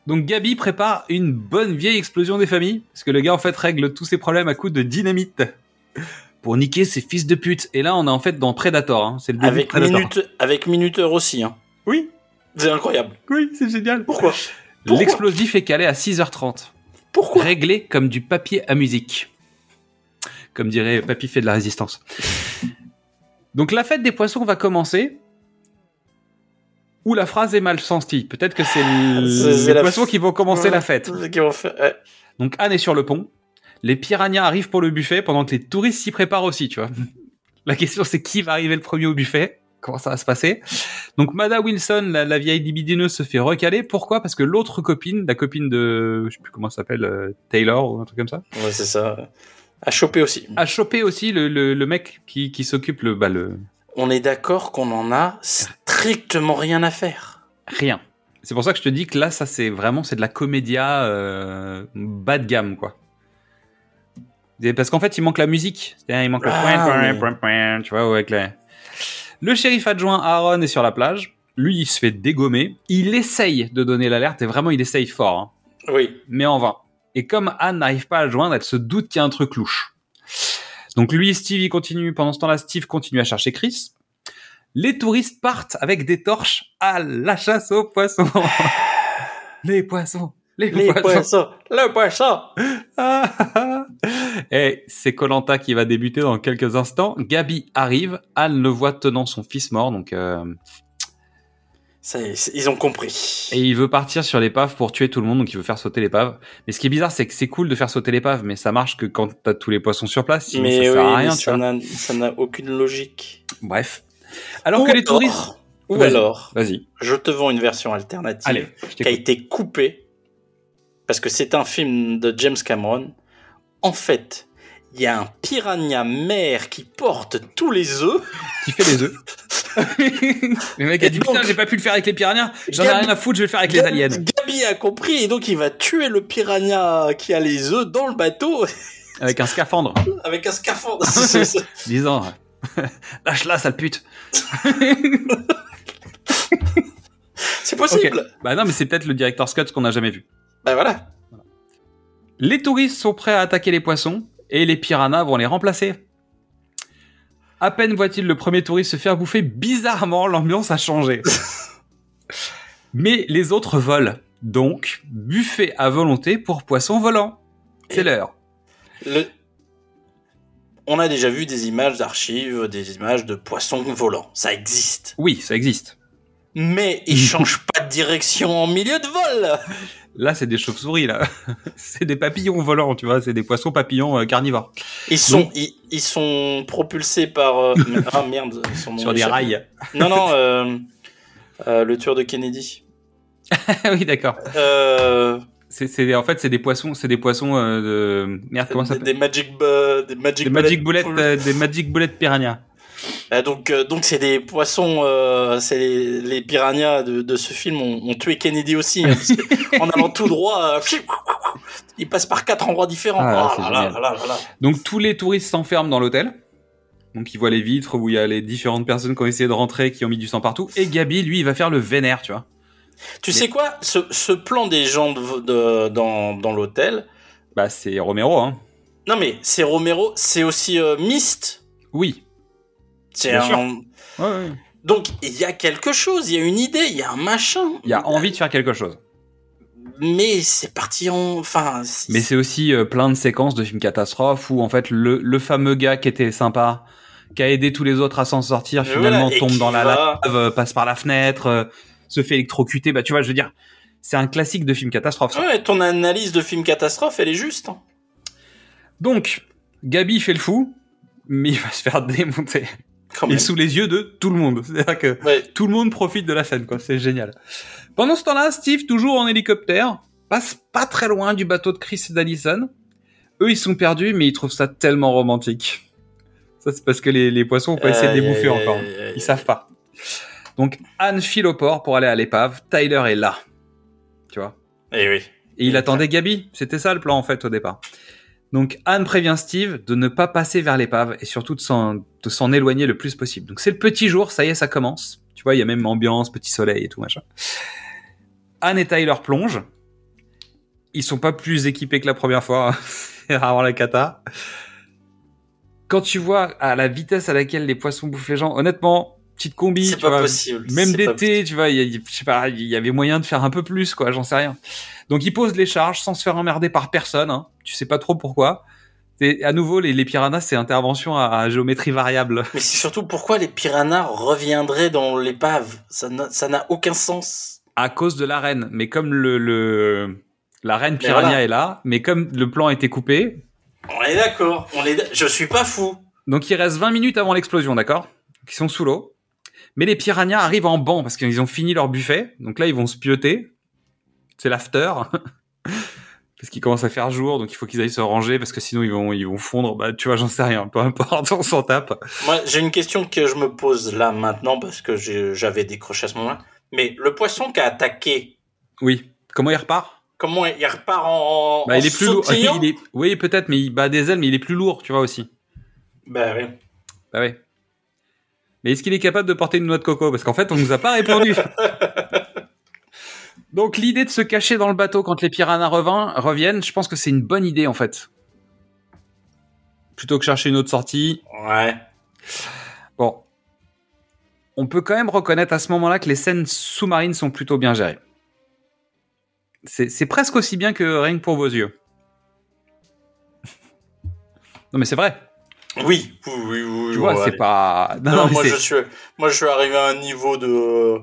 donc Gabi prépare une bonne vieille explosion des familles parce que le gars en fait règle tous ses problèmes à coups de dynamite pour niquer ses fils de pute. Et là on est en fait dans Predator, hein. c'est le début de Avec minute, avec minuteur aussi, hein. Oui, C'est incroyable. oui, c'est génial. Pourquoi? Pourquoi? L'explosif est calé à 6h30. Pourquoi? Réglé comme du papier à musique. Comme dirait Papy fait de la résistance. Donc la fête des poissons va commencer. Ou la phrase est mal sentie. Peut-être que c'est les la poissons f- qui vont commencer la fête. C'est qu'ils vont faire- ouais. Donc Anne est sur le pont. Les piranhas arrivent pour le buffet pendant que les touristes s'y préparent aussi, tu vois. La question c'est qui va arriver le premier au buffet? Comment ça va se passer? Donc Mada Wilson, la, la vieille libidineuse, se fait recaler. Pourquoi? Parce que l'autre copine, la copine de, je sais plus comment ça s'appelle, euh, Taylor ou un truc comme ça, Ouais, c'est ça. À choper aussi. a chopé aussi le, le, le mec qui, qui s'occupe le, bah, le On est d'accord qu'on en a strictement rien à faire. rien. C'est pour ça que je te dis que là, ça c'est vraiment c'est de la comédia euh, bas de gamme quoi. Parce qu'en fait, il manque la musique. Il manque le Ah, point, mais- tu vois, avec les- Le shérif adjoint Aaron est sur la plage. Lui, il se fait dégommer. Il essaye de donner l'alerte et vraiment, il essaye fort, hein, Oui. mais en vain. Et comme Anne n'arrive pas à le joindre, elle se doute qu'il y a un truc louche. Donc lui et Steve, il continue. Pendant ce temps-là, Steve continue à chercher Chris. Les touristes partent avec des torches à la chasse aux poissons. les poissons. Les, Les poissons. poissons. Le poisson. Ah, ah, ah. Et c'est Colanta qui va débuter dans quelques instants. Gabi arrive, Anne le voit tenant son fils mort, donc euh, Ça ils ont compris. et il veut partir sur l'épave pour tuer tout le monde, donc il veut faire sauter l'épave. Mais ce qui est bizarre, c'est que c'est cool de faire sauter l'épave, mais ça marche que quand t'as tous les poissons sur place, sinon mais ça oui, sert à rien, tu ça n'a- aucune logique. Bref. Alors Ou que les alors- touristes, Ou alors, Vas-y. je te vends une version alternative Allez, qui a été coupée parce que c'est un film de James Cameron. En fait, il y a un piranha mère qui porte tous les œufs. Qui fait les œufs Le mec a dit donc- putain, j'ai pas pu le faire avec les piranhas. J'en ai rien à foutre, je vais le faire avec les aliens. Gabi a compris et donc il va tuer le piranha qui a les œufs dans le bateau Avec un scaphandre. avec un scaphandre. Disant lâche-la, sale pute. C'est possible. Bah non, mais c'est peut-être le director's cut qu'on n'a jamais vu. Bah voilà. Les touristes sont prêts à attaquer les poissons et les piranhas vont les remplacer. À peine voit-il le premier touriste se faire bouffer, bizarrement, l'ambiance a changé. Mais les autres volent. Donc, buffet à volonté pour poissons volants. C'est l'heure. Le- On a déjà vu des images d'archives, des images de poissons volants. Ça existe. Oui, ça existe. Mais ils changent pas de direction en milieu de vol. Là, c'est des chauves-souris, là. c'est des papillons volants, tu vois. C'est des poissons papillons euh, carnivores. Ils sont, Donc- ils, ils sont propulsés par. euh, ah merde, son nom Sur des rails. Non, non, euh, euh, le tueur de Kennedy. oui, d'accord. Euh, C'est, c'est- en fait, c'est des poissons, c'est des poissons euh, de... Merde, comment ça des, s'appelle des Magic, des Magic Des Magic Bullet, Bullet- euh, des Magic Bullet Piranha. Ah, donc, euh, donc c'est des poissons, euh, c'est les, les piranhas de, de ce film ont, ont tué Kennedy aussi, hein, en allant tout droit, euh, ils passent par quatre endroits différents. Ah, là, là, là, là. Donc tous les touristes s'enferment dans l'hôtel. Donc ils voient les vitres où il y a les différentes personnes qui ont essayé de rentrer, qui ont mis du sang partout. Et Gabi, lui, il va faire le vénère, tu vois. Tu sais quoi, ce, ce plan des gens de, de- dans, dans l'hôtel, Bah c'est Romero, hein. non mais c'est Romero, c'est aussi euh, Myst? Oui. C'est Bien un... sûr. Ouais, ouais. Donc il y a quelque chose, il y a une idée, il y a un machin. Il y a envie de faire quelque chose. Mais c'est parti en, enfin. Mais c'est aussi euh, plein de séquences de films catastrophes où en fait le, le fameux gars qui était sympa, qui a aidé tous les autres à s'en sortir, finalement voilà, tombe dans la va- lave, euh, passe par la fenêtre, euh, se fait électrocuter. Bah tu vois, je veux dire, c'est un classique de film catastrophe. ça. Ouais, ton analyse de film catastrophe, elle est juste. hein. Donc, Gabi fait le fou, mais il va se faire démonter. Quand Et même. sous les yeux de tout le monde. C'est-à-dire que Ouais. tout le monde profite de la scène, quoi. C'est génial. Pendant ce temps-là, Steve, toujours en hélicoptère, passe pas très loin du bateau de Chris et d'Allison. Eux, ils sont perdus, mais ils trouvent ça tellement romantique. Ça, c'est parce que les, les poissons ont pas essayé de les bouffer encore. Ils savent pas. Donc, Anne file au port pour aller à l'épave. Tyler est là. Tu vois? Eh oui. et il attendait Gabi. C'était ça le plan en fait au départ. Donc Anne prévient Steve de ne pas passer vers l'épave et surtout de s'en, éloigner le plus possible. Donc c'est le petit jour, ça y est, ça commence. Tu vois, il y a même ambiance, petit soleil et tout machin. Anne et Tyler plongent. Ils sont pas plus équipés que la première fois. c'est rarement la cata. Quand tu vois à la vitesse à laquelle les poissons bouffent les gens, honnêtement, petite combi, C'est tu pas vois, possible. même d'été, tu vois, il y, a- je sais pas, il y avait moyen de faire un peu plus, quoi, j'en sais rien. Donc ils posent les charges sans se faire emmerder par personne, hein. tu sais pas trop pourquoi. Et à nouveau, les, les piranhas, c'est intervention à, à géométrie variable. Mais c'est surtout pourquoi les piranhas reviendraient dans l'épave? Ça n'a aucun sens. À cause de la reine. Mais comme le, le la reine piranha voilà. est là, mais comme le plan a été coupé, On est d'accord. On est. Je suis pas fou. donc il reste 20 minutes avant l'explosion, d'accord? Ils sont sous l'eau. Mais les piranhas arrivent en banc parce qu'ils ont fini leur buffet. Donc là, ils vont se pioter. C'est l'after. parce qu'il commence à faire jour, donc il faut qu'ils aillent se ranger parce que sinon ils vont ils vont fondre. Bah tu vois, j'en sais rien. Peu importe, on s'en tape. Moi, j'ai une question que je me pose là maintenant parce que j'avais décroché à ce moment-là. Mais le poisson qui a attaqué, Oui. Comment il repart? comment il repart en, Bah en il est plus lourd. Il est... Oui, peut-être, mais il bat des ailes, mais il est plus lourd, tu vois aussi. Bah oui. Bah ouais. Mais est-ce qu'il est capable de porter une noix de coco? Parce qu'en fait, on nous a pas répondu. Donc l'idée de se cacher dans le bateau quand les piranhas reviennent, je pense que c'est une bonne idée en fait. Plutôt que chercher une autre sortie. Ouais. Bon. On peut quand même reconnaître à ce moment-là que les scènes sous-marines sont plutôt bien gérées. C'est c'est presque aussi bien que Rien que pour vos yeux. non mais c'est vrai. Oui, oui, oui, oui. Tu vois, ouais, c'est pas... Non, moi je suis, moi je suis arrivé à un niveau de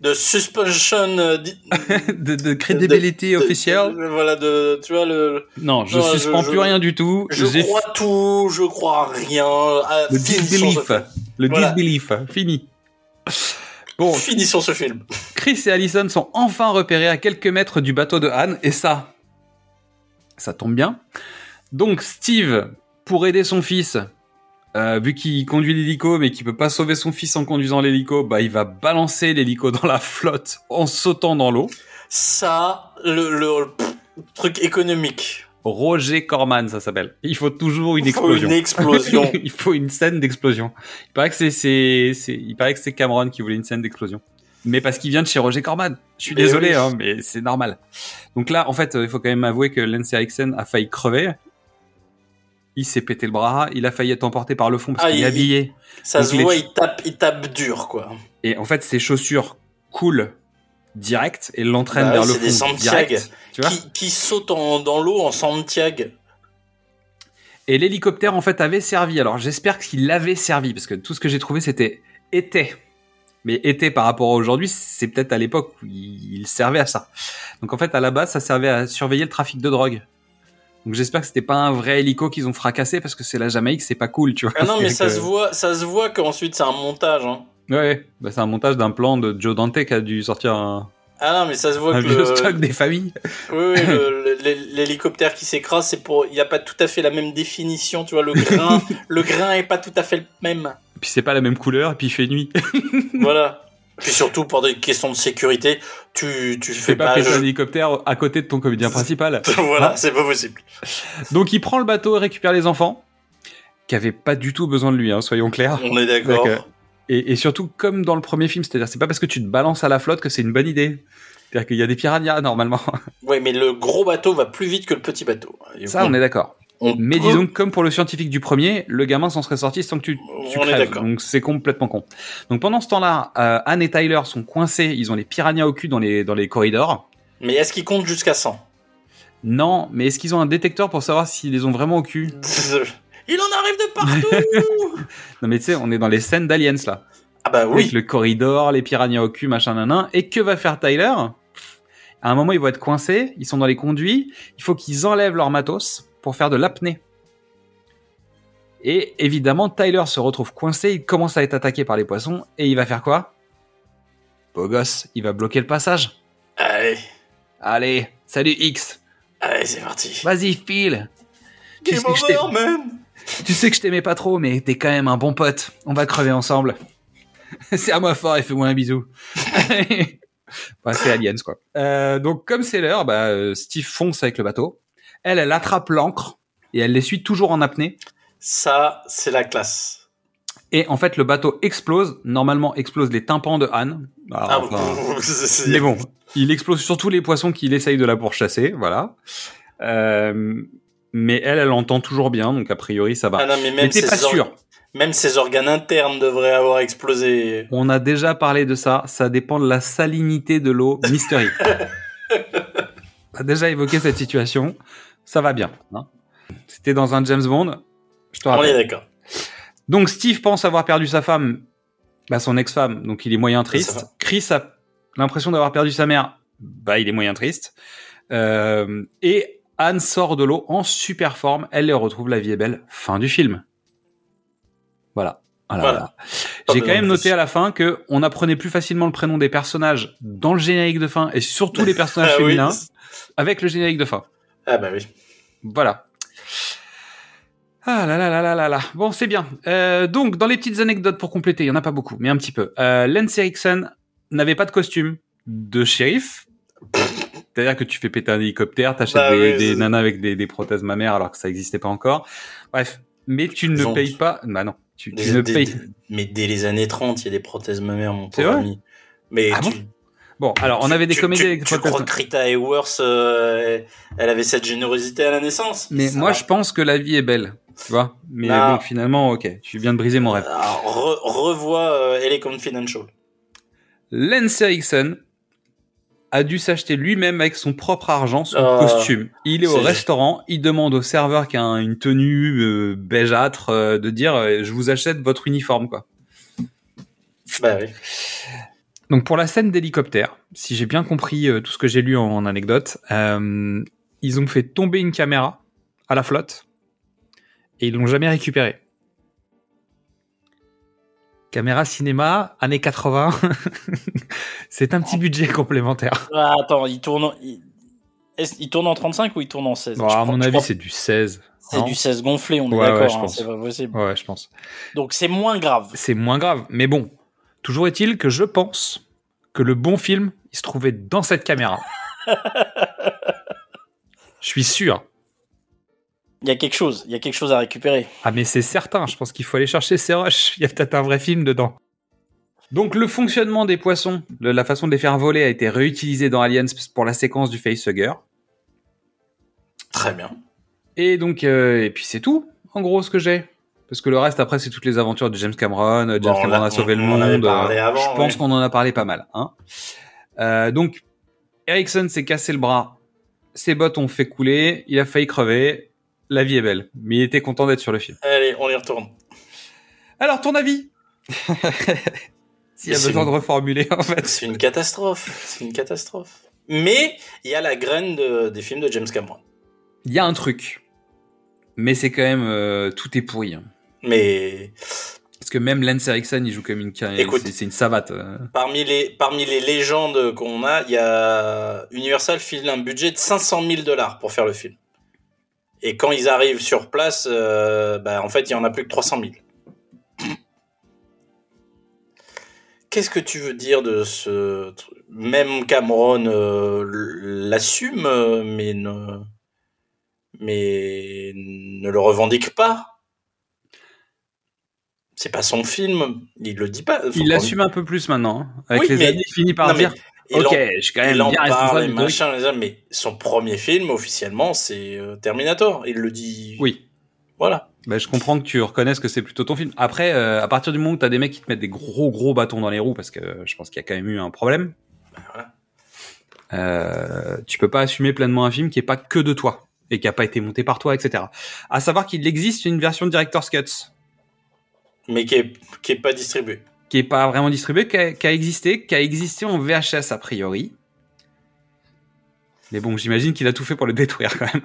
de suspension euh, de, de crédibilité de- officielle. de- voilà, de tu vois le. Non, je je- suspends je- plus rien du tout. Je crois tout, je crois rien. à le disbelief. Le Voilà. disbelief. Fini. Bon, Finissons ce film. Chris et Allison sont enfin repérés à quelques mètres du bateau de Anne, et ça, ça tombe bien. Donc Steve, pour aider son fils, euh, vu qu'il conduit l'hélico mais qu'il peut pas sauver son fils en conduisant l'hélico, bah il va balancer l'hélico dans la flotte en sautant dans l'eau. Ça, le, le pff, truc économique. Roger Corman, ça s'appelle. Il faut toujours une Il faut explosion. une explosion. il faut une scène d'explosion. Il paraît que c'est, c'est, c'est- il paraît que c'est Cameron qui voulait une scène d'explosion. Mais parce qu'il vient de chez Roger Corman. Je suis Mais désolé, oui. hein, mais c'est normal. Donc là, en fait, euh, il faut quand même avouer que Lance Erickson a failli crever. Il s'est pété le bras, il a failli être emporté par le fond parce Ah, qu'il est il- habillé. Ça Donc se voit, il tape, il tape dur, quoi. Et en fait, ses chaussures coulent direct et l'entraînent Bah vers le c'est des fond Santiago. direct. Tu vois Qui, qui saute en- dans l'eau en Santiago. Et l'hélicoptère, en fait, avait servi. Alors, j'espère qu'il avait servi, parce que tout ce que j'ai trouvé, c'était était. Mais était par rapport à aujourd'hui, c'est peut-être à l'époque où il servait à ça. Donc, en fait, à la base, ça servait à surveiller le trafic de drogue. Donc, j'espère que c'était pas un vrai hélico qu'ils ont fracassé, parce que c'est la Jamaïque, c'est pas cool, tu vois. Ah non, mais ça Que- se voit, ça se voit qu'ensuite c'est un montage. Hein. Ouais, bah, c'est un montage d'un plan de Joe Dante qui a dû sortir un, Ah non, mais ça se voit un que le- stock des familles. oui, oui, l'hélicoptère qui s'écrase, c'est pour, il n'y a pas tout à fait la même définition, tu vois, le grain, le grain est pas tout à fait le même. Puis c'est pas la même couleur, et puis il fait nuit. Voilà. Puis surtout pour des questions de sécurité, tu, tu Tu fais fais pas un hélicoptère à côté de ton comédien principal. voilà, c'est pas possible. Donc il prend le bateau et récupère les enfants, qui avaient pas du tout besoin de lui, hein, soyons clairs. On est d'accord. Euh, Et, et surtout, comme dans le premier film, c'est-à-dire, c'est pas parce que tu te balances à la flotte que c'est une bonne idée. C'est-à-dire qu'il y a des piranhas normalement. Ouais, mais le gros bateau va plus vite que le petit bateau. Ça, on est d'accord. On Mais peut- disons que comme pour le scientifique du premier, le gamin s'en serait sorti sans que tu, tu On est crèves. d'accord. Donc c'est complètement con. Donc pendant ce temps-là, euh, Anne et Tyler sont coincés. Ils ont les piranhas au cul dans les dans les corridors. Mais est-ce qu'il compte jusqu'à 100 Non, mais est-ce qu'ils ont un détecteur pour savoir s'ils les ont vraiment au cul? Il en arrive de partout Non mais tu sais, on est dans les scènes d'aliens là. Ah bah avec oui. le corridor, les piranhas au cul, machin, nanan. Et que va faire Tyler? À un moment, ils vont être coincés, ils sont dans les conduits, il faut qu'ils enlèvent leur matos pour faire de l'apnée. Et évidemment, Tyler se retrouve coincé, il commence à être attaqué par les poissons, et il va faire quoi? Beau gosse, il va bloquer le passage. Allez, Allez, salut X, allez, c'est parti. vas-y file. Tu sais, que je t'ai- over, man tu sais que je t'aimais pas trop, mais t'es quand même un bon pote. On va crever ensemble. Serre-moi fort et fais-moi un bisou. Bah, c'est Aliens, quoi. Euh, donc, comme c'est l'heure, bah, euh, Steve fonce avec le bateau. Elle, elle attrape l'ancre et elle les suit toujours en apnée. Ça, c'est la classe. Et en fait, le bateau explose. Normalement, explose les tympans de Anne. Alors, Ah, enfin, mais bon, il explose surtout les poissons qu'il essaye de la pourchasser. Voilà. Euh, mais elle, elle entend toujours bien, donc a priori, ça va. Ah non, mais même pas sûr. même ses organes internes devraient avoir explosé. On a déjà parlé de ça. Ça dépend de la salinité de l'eau Mystery. On a déjà évoqué cette situation. Ça va bien. hein. C'était dans un James Bond. Je te On est rappelle. d'accord. Donc Steve pense avoir perdu sa femme, bah, son ex-femme, donc il est moyen triste. Chris a l'impression d'avoir perdu sa mère, bah il est moyen triste. Euh, et Anne sort de l'eau en super forme. Elle les retrouve, la vie est belle. Fin du film. Voilà. Voilà, Voilà. voilà. Pas J'ai quand même noté à la fin que on apprenait plus facilement le prénom des personnages dans le générique de fin et surtout les personnages Ah oui. féminins avec le générique de fin. Ah bah oui. Voilà. Ah là là là là là là. Bon, c'est bien. Euh, donc, dans les petites anecdotes pour compléter, il y en a pas beaucoup, mais un petit peu. Euh, Lance Erickson n'avait pas de costume de shérif. C'est-à-dire que tu fais péter un hélicoptère, t'achètes Bah des, oui, des c'est- nanas avec des, des prothèses mammaires alors que ça existait pas encore. Bref. Mais tu ne ont- payes pas. Bah non. Tu, tu Des- ne des- payes. des- mais dès les années 30, il y a des prothèses mammaires, mon C'est pauvre vrai ami. Mais Ah tu, bon? Bon, alors on avait des tu- comédies tu, avec tu crois que Rita Hayworth, euh, elle avait cette générosité à la naissance? Mais Ça moi, va. je pense que la vie est belle. Tu vois Mais Non. bon, finalement, ok. Tu viens de briser mon rêve. Alors, re- revois euh, LA Confidential. Lance Erickson a dû s'acheter lui-même avec son propre argent son Ah, costume. Il est au restaurant, il demande au serveur qui a un- une tenue euh, beigâtre euh, de dire euh, je vous achète votre uniforme quoi. Bah oui. Donc pour la scène d'hélicoptère, si j'ai bien compris euh, tout ce que j'ai lu en, en anecdote, euh, ils ont fait tomber une caméra à la flotte et ils l'ont jamais récupérée. Caméra cinéma, années 80. c'est un petit budget complémentaire. Ah, attends, il tourne, en- il... est-ce- il tourne en 35 ou il tourne en 16 Bon, à mon avis, crois- c'est du 16. c'est du 16 gonflé, on est Ouais, ouais, d'accord, je hein, c'est pas possible. Ouais, je pense. Donc c'est moins grave. C'est moins grave. Mais bon, toujours est-il que je pense que le bon film, il se trouvait dans cette caméra. Je suis sûr. Il y a quelque chose, il y a quelque chose à récupérer. Ah mais c'est certain, je pense qu'il faut aller chercher ces rushs. Il y a peut-être un vrai film dedans. Donc le fonctionnement des poissons, le- la façon de les faire voler a été réutilisé dans Aliens pour la séquence du facehugger. Très bien. Et donc, euh, et puis c'est tout, en gros, ce que j'ai. Parce que le reste, après, c'est toutes les aventures de James Cameron. Euh, James Bon, Cameron a sauvé on- le monde. Euh, avant, je pense ouais. qu'on en a parlé pas mal. Hein. Euh, donc, Ericsson s'est cassé le bras. Ses bottes ont fait couler. Il a failli crever. La vie est belle. Mais il était content d'être sur le film. Allez, on y retourne. Alors, ton avis? S'il y a besoin une- de reformuler, en fait. C'est une catastrophe. C'est une catastrophe. Mais il y a la graine de- des films de James Cameron. Il y a un truc. Mais c'est quand même... euh, tout est pourri. hein. Mais Parce que même Lance Erickson, il joue comme une... Écoute. C'est une savate. euh. parmi les, parmi les légendes qu'on a, il y a Universal file un budget de 500 000 dollars pour faire le film. Et quand ils arrivent sur place, euh, bah, en fait, il y en a plus que 300 000. Qu'est-ce que tu veux dire de ce truc Même Cameron euh, l'assume, mais ne, mais ne le revendique pas. C'est pas son film, il le dit pas. Son Il l'assume un peu plus maintenant. hein. Avec Oui, les mais- années, il finit par Non, dire Ok, en- je suis quand même il en bien parle, machin, les mais son premier film officiellement c'est euh, Terminator. Il le dit. Oui. Voilà. Bah, je comprends que tu reconnaisses que c'est plutôt ton film. Après, euh, à partir du moment où t'as des mecs qui te mettent des gros gros bâtons dans les roues, parce que euh, je pense qu'il y a quand même eu un problème, Ben voilà. euh, tu peux pas assumer pleinement un film qui est pas que de toi et qui a pas été monté par toi, etc. À savoir qu'il existe une version Director's Cuts Mais qui est, qui est pas distribué. qui est pas vraiment distribuée, qui a, qui a existé, qui a existé en VHS a priori. Mais bon, j'imagine qu'il a tout fait pour le détruire quand même.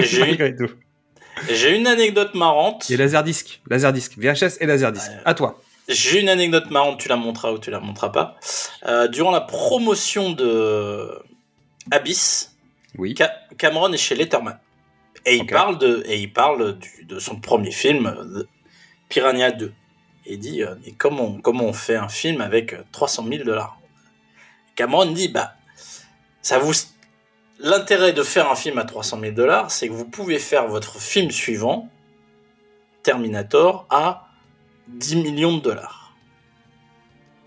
J'ai. J'ai une anecdote marrante. Et Laserdisc, Laserdisc, VHS et Laserdisc. Ouais. À toi. J'ai une anecdote marrante, tu la montreras ou tu la montreras pas. Euh, durant la promotion de Abyss, Oui. Ca- Cameron est chez Letterman. Et il parle, de, et il parle du- de son premier film, euh, Piranha 2. Et dit, euh, mais comment, comment on fait un film avec euh, 300 000 dollars? Cameron dit, bah, ça vous... L'intérêt de faire un film à 300 000 dollars, c'est que vous pouvez faire votre film suivant, Terminator, à 10 millions de dollars.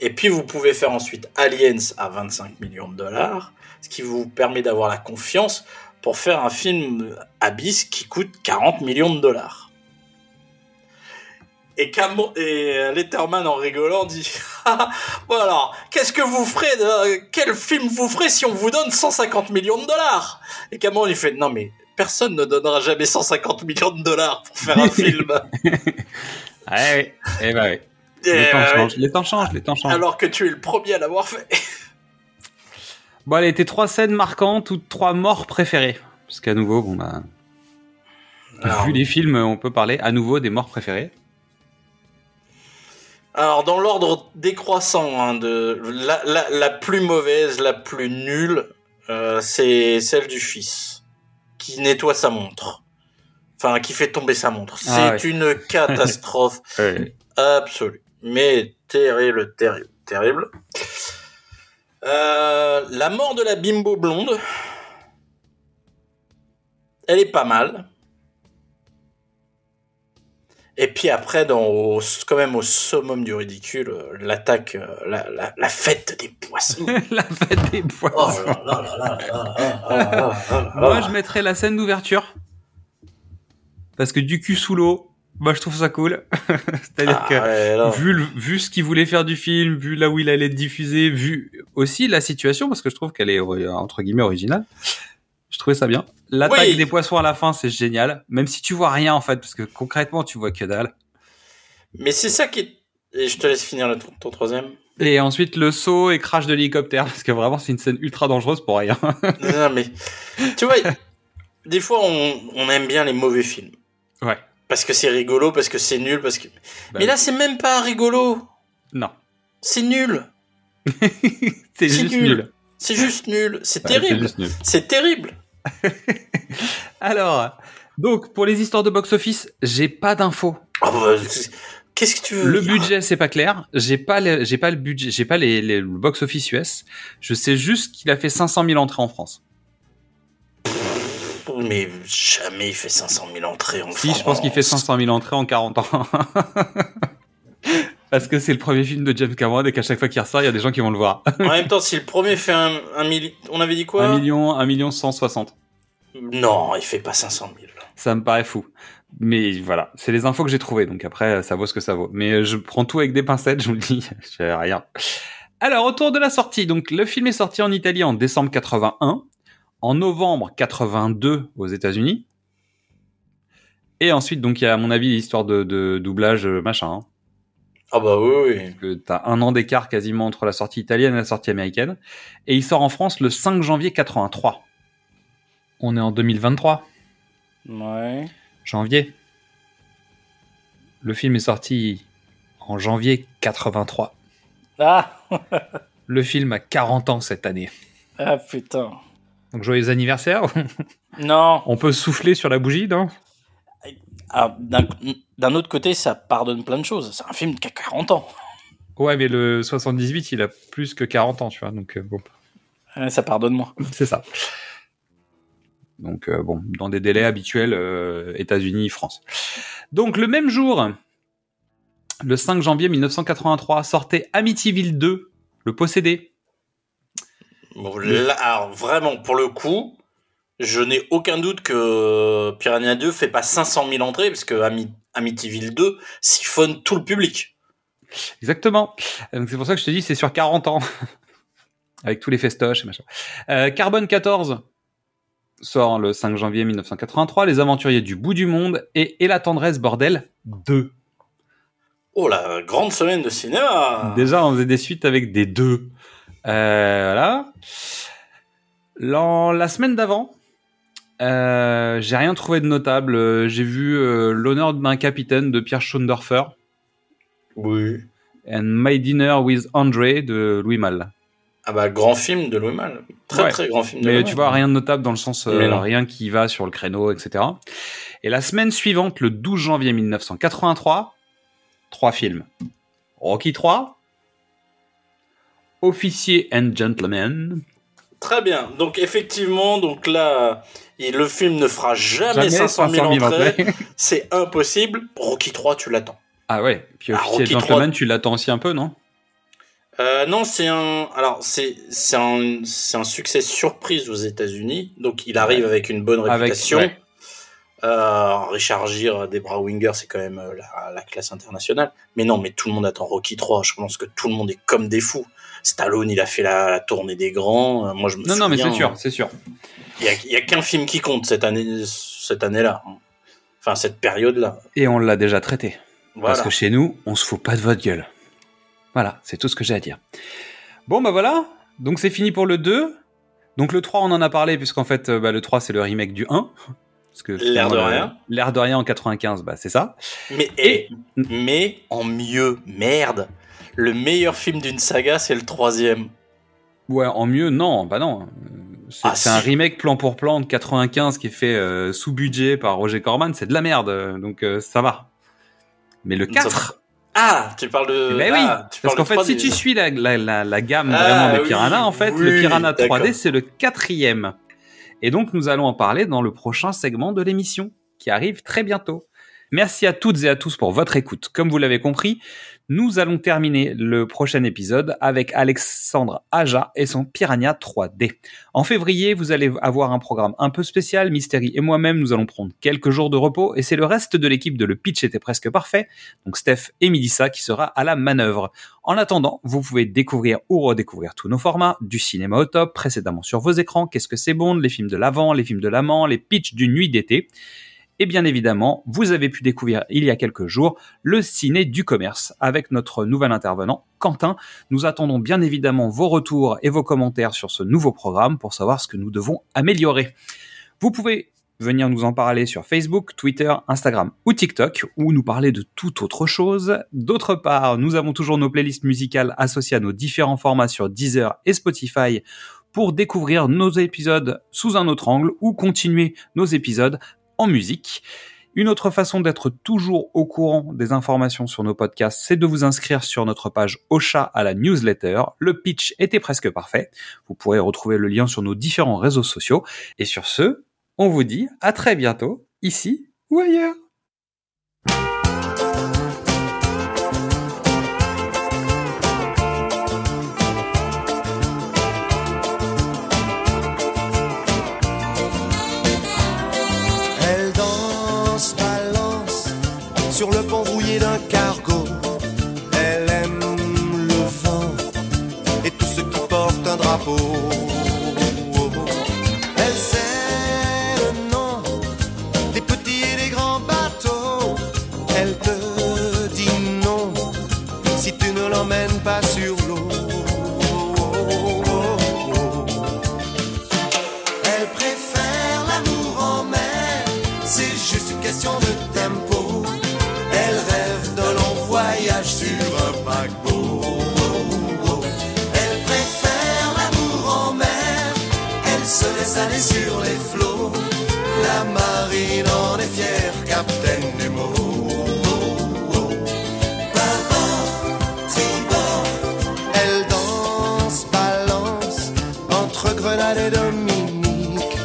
Et puis vous pouvez faire ensuite Aliens à 25 millions de dollars, ce qui vous permet d'avoir la confiance pour faire un film Abyss qui coûte 40 millions de dollars. Et, Cam- et euh, Letterman en rigolant dit Ah, bon alors qu'est-ce que vous ferez de- quel film vous ferez si on vous donne 150 millions de dollars? Et Cameron il fait non mais personne ne donnera jamais 150 millions de dollars pour faire un film Ah oui. Eh ben oui. Et, Les temps euh, changent, les temps changent, les temps changent. alors que tu es le premier à l'avoir fait Bon, allez, tes trois scènes marquantes ou trois morts préférées? Parce qu'à nouveau, bon bah, alors, vu les films, on peut parler à nouveau des morts préférées. Alors, dans l'ordre décroissant hein, de la, la, la plus mauvaise la plus nulle euh, c'est celle du fils qui nettoie sa montre enfin qui fait tomber sa montre Ah c'est une catastrophe Ouais. Absolu. Mais terrible, terrible, terrible. Euh, la mort de la bimbo blonde. Elle est pas mal. Et puis après, au, quand même au summum du ridicule, l'attaque, la, fête des poissons. la fête des poissons. Moi, je mettrais la scène d'ouverture. Parce que du cul sous l'eau, moi, je trouve ça cool. C'est-à-dire que, vu, vu ce qu'il voulait faire du film, vu là où il allait être diffusé, vu aussi la situation, parce que je trouve qu'elle est, entre guillemets, originale. Je trouvais ça bien. L'attaque Oui. des poissons à la fin, c'est génial. Même si tu vois rien, en fait, parce que concrètement, tu vois que dalle. Mais c'est ça qui est... Et je te laisse finir le, ton troisième. Et ensuite, le saut et crash de l'hélicoptère, parce que vraiment, c'est une scène ultra dangereuse pour rien. non, mais tu vois, des fois on, on aime bien les mauvais films ouais. parce que c'est rigolo, parce que c'est nul, parce que. Bah mais oui. là, c'est même pas rigolo. Non. C'est nul. c'est juste nul. nul. C'est juste nul. C'est Ouais, c'est terrible. C'est terrible. Alors, donc, pour les histoires de box-office, j'ai pas d'infos. Ah bah, c'est- Qu'est-ce que tu veux Le budget, c'est pas clair. J'ai pas, le- j'ai pas le budget, j'ai pas les, les- le box-office US. Je sais juste qu'il a fait 500 000 entrées en France. Mais jamais il fait 500 000 entrées en Si, France. je pense qu'il fait 500 000 entrées en 40 ans. Parce que c'est le premier film de James Cameron et qu'à chaque fois qu'il ressort, il y a des gens qui vont le voir. En même temps, si le premier fait un, un milli... On avait dit quoi? 1 million, 1 million 160. Non, il fait pas 500 000. Ça me paraît fou. Mais voilà, c'est les infos que j'ai trouvées, donc après, ça vaut ce que ça vaut. Mais euh, je prends tout avec des pincettes, je vous le dis, je fais rien. Alors, autour de la sortie, donc le film est sorti en Italie en décembre 81, en novembre 82 aux États-Unis, et ensuite, donc il y a à mon avis l'histoire de, de doublage euh, machin, hein, Ah bah oui, oui. que t'as un an d'écart quasiment entre la sortie italienne et la sortie américaine, et il sort en France le 5 janvier 83. On est en 2023. Ouais. janvier. Le film est sorti en janvier 83. Ah, Le film a 40 ans cette année. ah putain. Donc joyeux anniversaire. Non. On peut souffler sur la bougie, non? Ah, D'un autre côté, ça pardonne plein de choses. C'est un film qui a 40 ans. Ouais, mais le 78, il a plus que 40 ans, tu vois. Donc euh, bon, Ouais, ça pardonne moins. c'est ça. Donc euh, bon, dans des délais habituels, euh, États-Unis, France. Donc le même jour, le 5 janvier 1983, sortait Amityville 2, le possédé. Bon, là, alors vraiment, pour le coup, je n'ai aucun doute que Piranha 2 fait pas 500 000 entrées parce que Ami- Amityville 2 siphonne tout le public. Exactement. Donc c'est pour ça que je te dis c'est sur 40 ans. Avec tous les festoches et machin. Euh, Carbone 14 sort le 5 janvier 1983, Les Aventuriers du bout du monde et Et la tendresse bordel 2. Oh la grande semaine de cinéma Déjà on faisait des suites avec des deux. Euh, voilà. La semaine d'avant, euh, j'ai rien trouvé de notable. Euh, J'ai vu euh, L'honneur d'un capitaine de Pierre Schondorfer Oui. and My Dinner with Andre de Louis Malle. Ah bah grand film de Louis Malle. Très Ouais. très grand film de Mais Louis tu vois, rien de notable dans le sens, euh, rien qui va sur le créneau, etc. Et la semaine suivante, le 12 janvier 1983, trois films. Rocky 3, Officier and Gentleman, Très bien. Donc effectivement, donc là, il- le film ne fera jamais, Jamais 500 000 500 000 entrées. entrées. C'est impossible. Rocky 3, tu l'attends. ah ouais, puis Ah, Officier Gentleman, tu l'attends aussi un peu, non? Euh, non, c'est un. Alors, c'est c'est un, c'est un succès surprise aux États-Unis. Donc, il arrive avec une bonne Avec- réputation. ouais. Euh, Richard Gere, Debra Winger, c'est quand même euh, la, la classe internationale. Mais non, mais tout le monde attend Rocky 3. Je pense que tout le monde est comme des fous. Stallone, il a fait la, la tournée des grands. Euh, moi, je me Non, non, mais c'est sûr, c'est sûr. Il y a, qu'un film qui compte cette année, cette année-là. Enfin, cette période-là. Et on l'a déjà traité. Voilà. Parce que chez nous, on se fout pas de votre gueule. Voilà, c'est tout ce que j'ai à dire. Bon, bah voilà. Donc c'est fini pour le 2. Donc le 3, on en a parlé, puisqu'en fait, euh, bah, le 3, c'est le remake du 1. Parce que L'air de rien. L'air de rien en 95, bah c'est ça. Mais, Et- eh, mais en mieux, merde. Le meilleur film d'une saga, c'est le troisième. Ouais, en mieux, non, bah non. C'est Ah, si. un remake plan pour plan de 95 qui est fait euh, sous budget par Roger Corman, c'est de la merde, donc euh, ça va. Mais le 4, Ah, tu parles de. Ben oui, ah, tu parce qu'en de fait, si 3D. tu suis la, la, la, la gamme Ah, vraiment oui, Piranha, en fait, le Piranha 3D, d'accord. c'est le quatrième. Et donc, nous allons en parler dans le prochain segment de l'émission, qui arrive très bientôt. Merci à toutes et à tous pour votre écoute. Comme vous l'avez compris, nous allons terminer le prochain épisode avec Alexandre Aja et son Piranha 3D. En février, vous allez avoir un programme un peu spécial. Mystery et moi-même, nous allons prendre quelques jours de repos et c'est le reste de l'équipe de Le Pitch était presque parfait. Donc Steph et Midissa qui sera à la manœuvre. En attendant, vous pouvez découvrir ou redécouvrir tous nos formats, du cinéma au top, précédemment sur vos écrans, Qu'est-ce que c'est Bond, les films de l'avant, les films de l'amant, les pitchs d'une nuit d'été. Et bien évidemment, vous avez pu découvrir il y a quelques jours le ciné du commerce avec notre nouvel intervenant, Quentin. Nous attendons bien évidemment vos retours et vos commentaires sur ce nouveau programme pour savoir ce que nous devons améliorer. Vous pouvez venir nous en parler sur Facebook, Twitter, Instagram ou TikTok, ou nous parler de toute autre chose. D'autre part, nous avons toujours nos playlists musicales associées à nos différents formats sur Deezer et Spotify pour découvrir nos épisodes sous un autre angle ou continuer nos épisodes musique. Une autre façon d'être toujours au courant des informations sur nos podcasts, c'est de vous inscrire sur notre page Ocha à la newsletter. Le pitch était presque parfait. Vous pourrez retrouver le lien sur nos différents réseaux sociaux. Et sur ce, on vous dit à très bientôt, ici ou ailleurs. Sur le pont rouillé d'un cargo. Elle aime le vent et tout ce qui porte un drapeau. Laisse aller sur les flots. La marine en est fière, capitaine du mot. Bâbord, tribord, elle danse, balance entre Grenade et Dominique.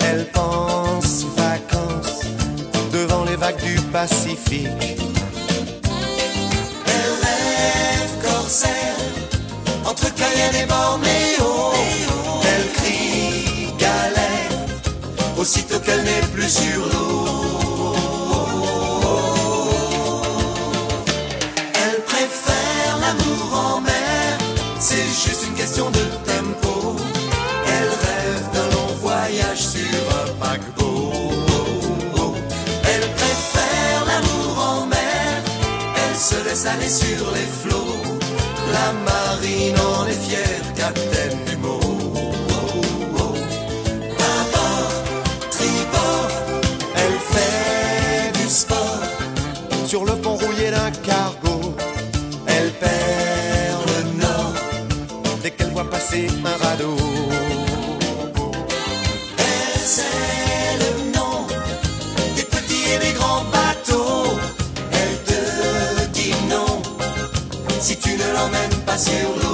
Elle pense vacances devant les vagues du Pacifique. Elle rêve corsaire entre Cayenne et Bornéo. Qu'elle n'est plus sur l'eau. Elle préfère l'amour en mer, c'est juste une question de tempo. Elle rêve d'un long voyage sur un paquebot. Elle préfère l'amour en mer, elle se laisse aller sur les flots. La marine en est fière, capitaine le nom des petits et des grands bateaux? Elle te dit non si tu ne l'emmènes pas sur l'eau.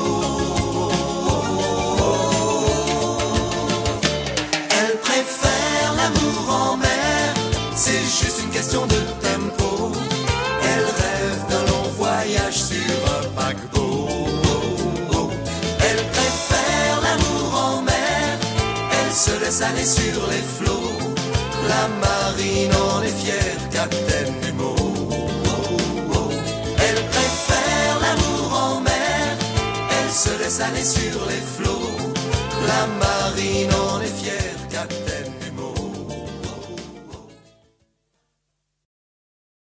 Sur les flots. La marine en est fière, capitaine du mot. Elle préfère l'amour en mer, elle se laisse aller sur les flots. La marine en est fière.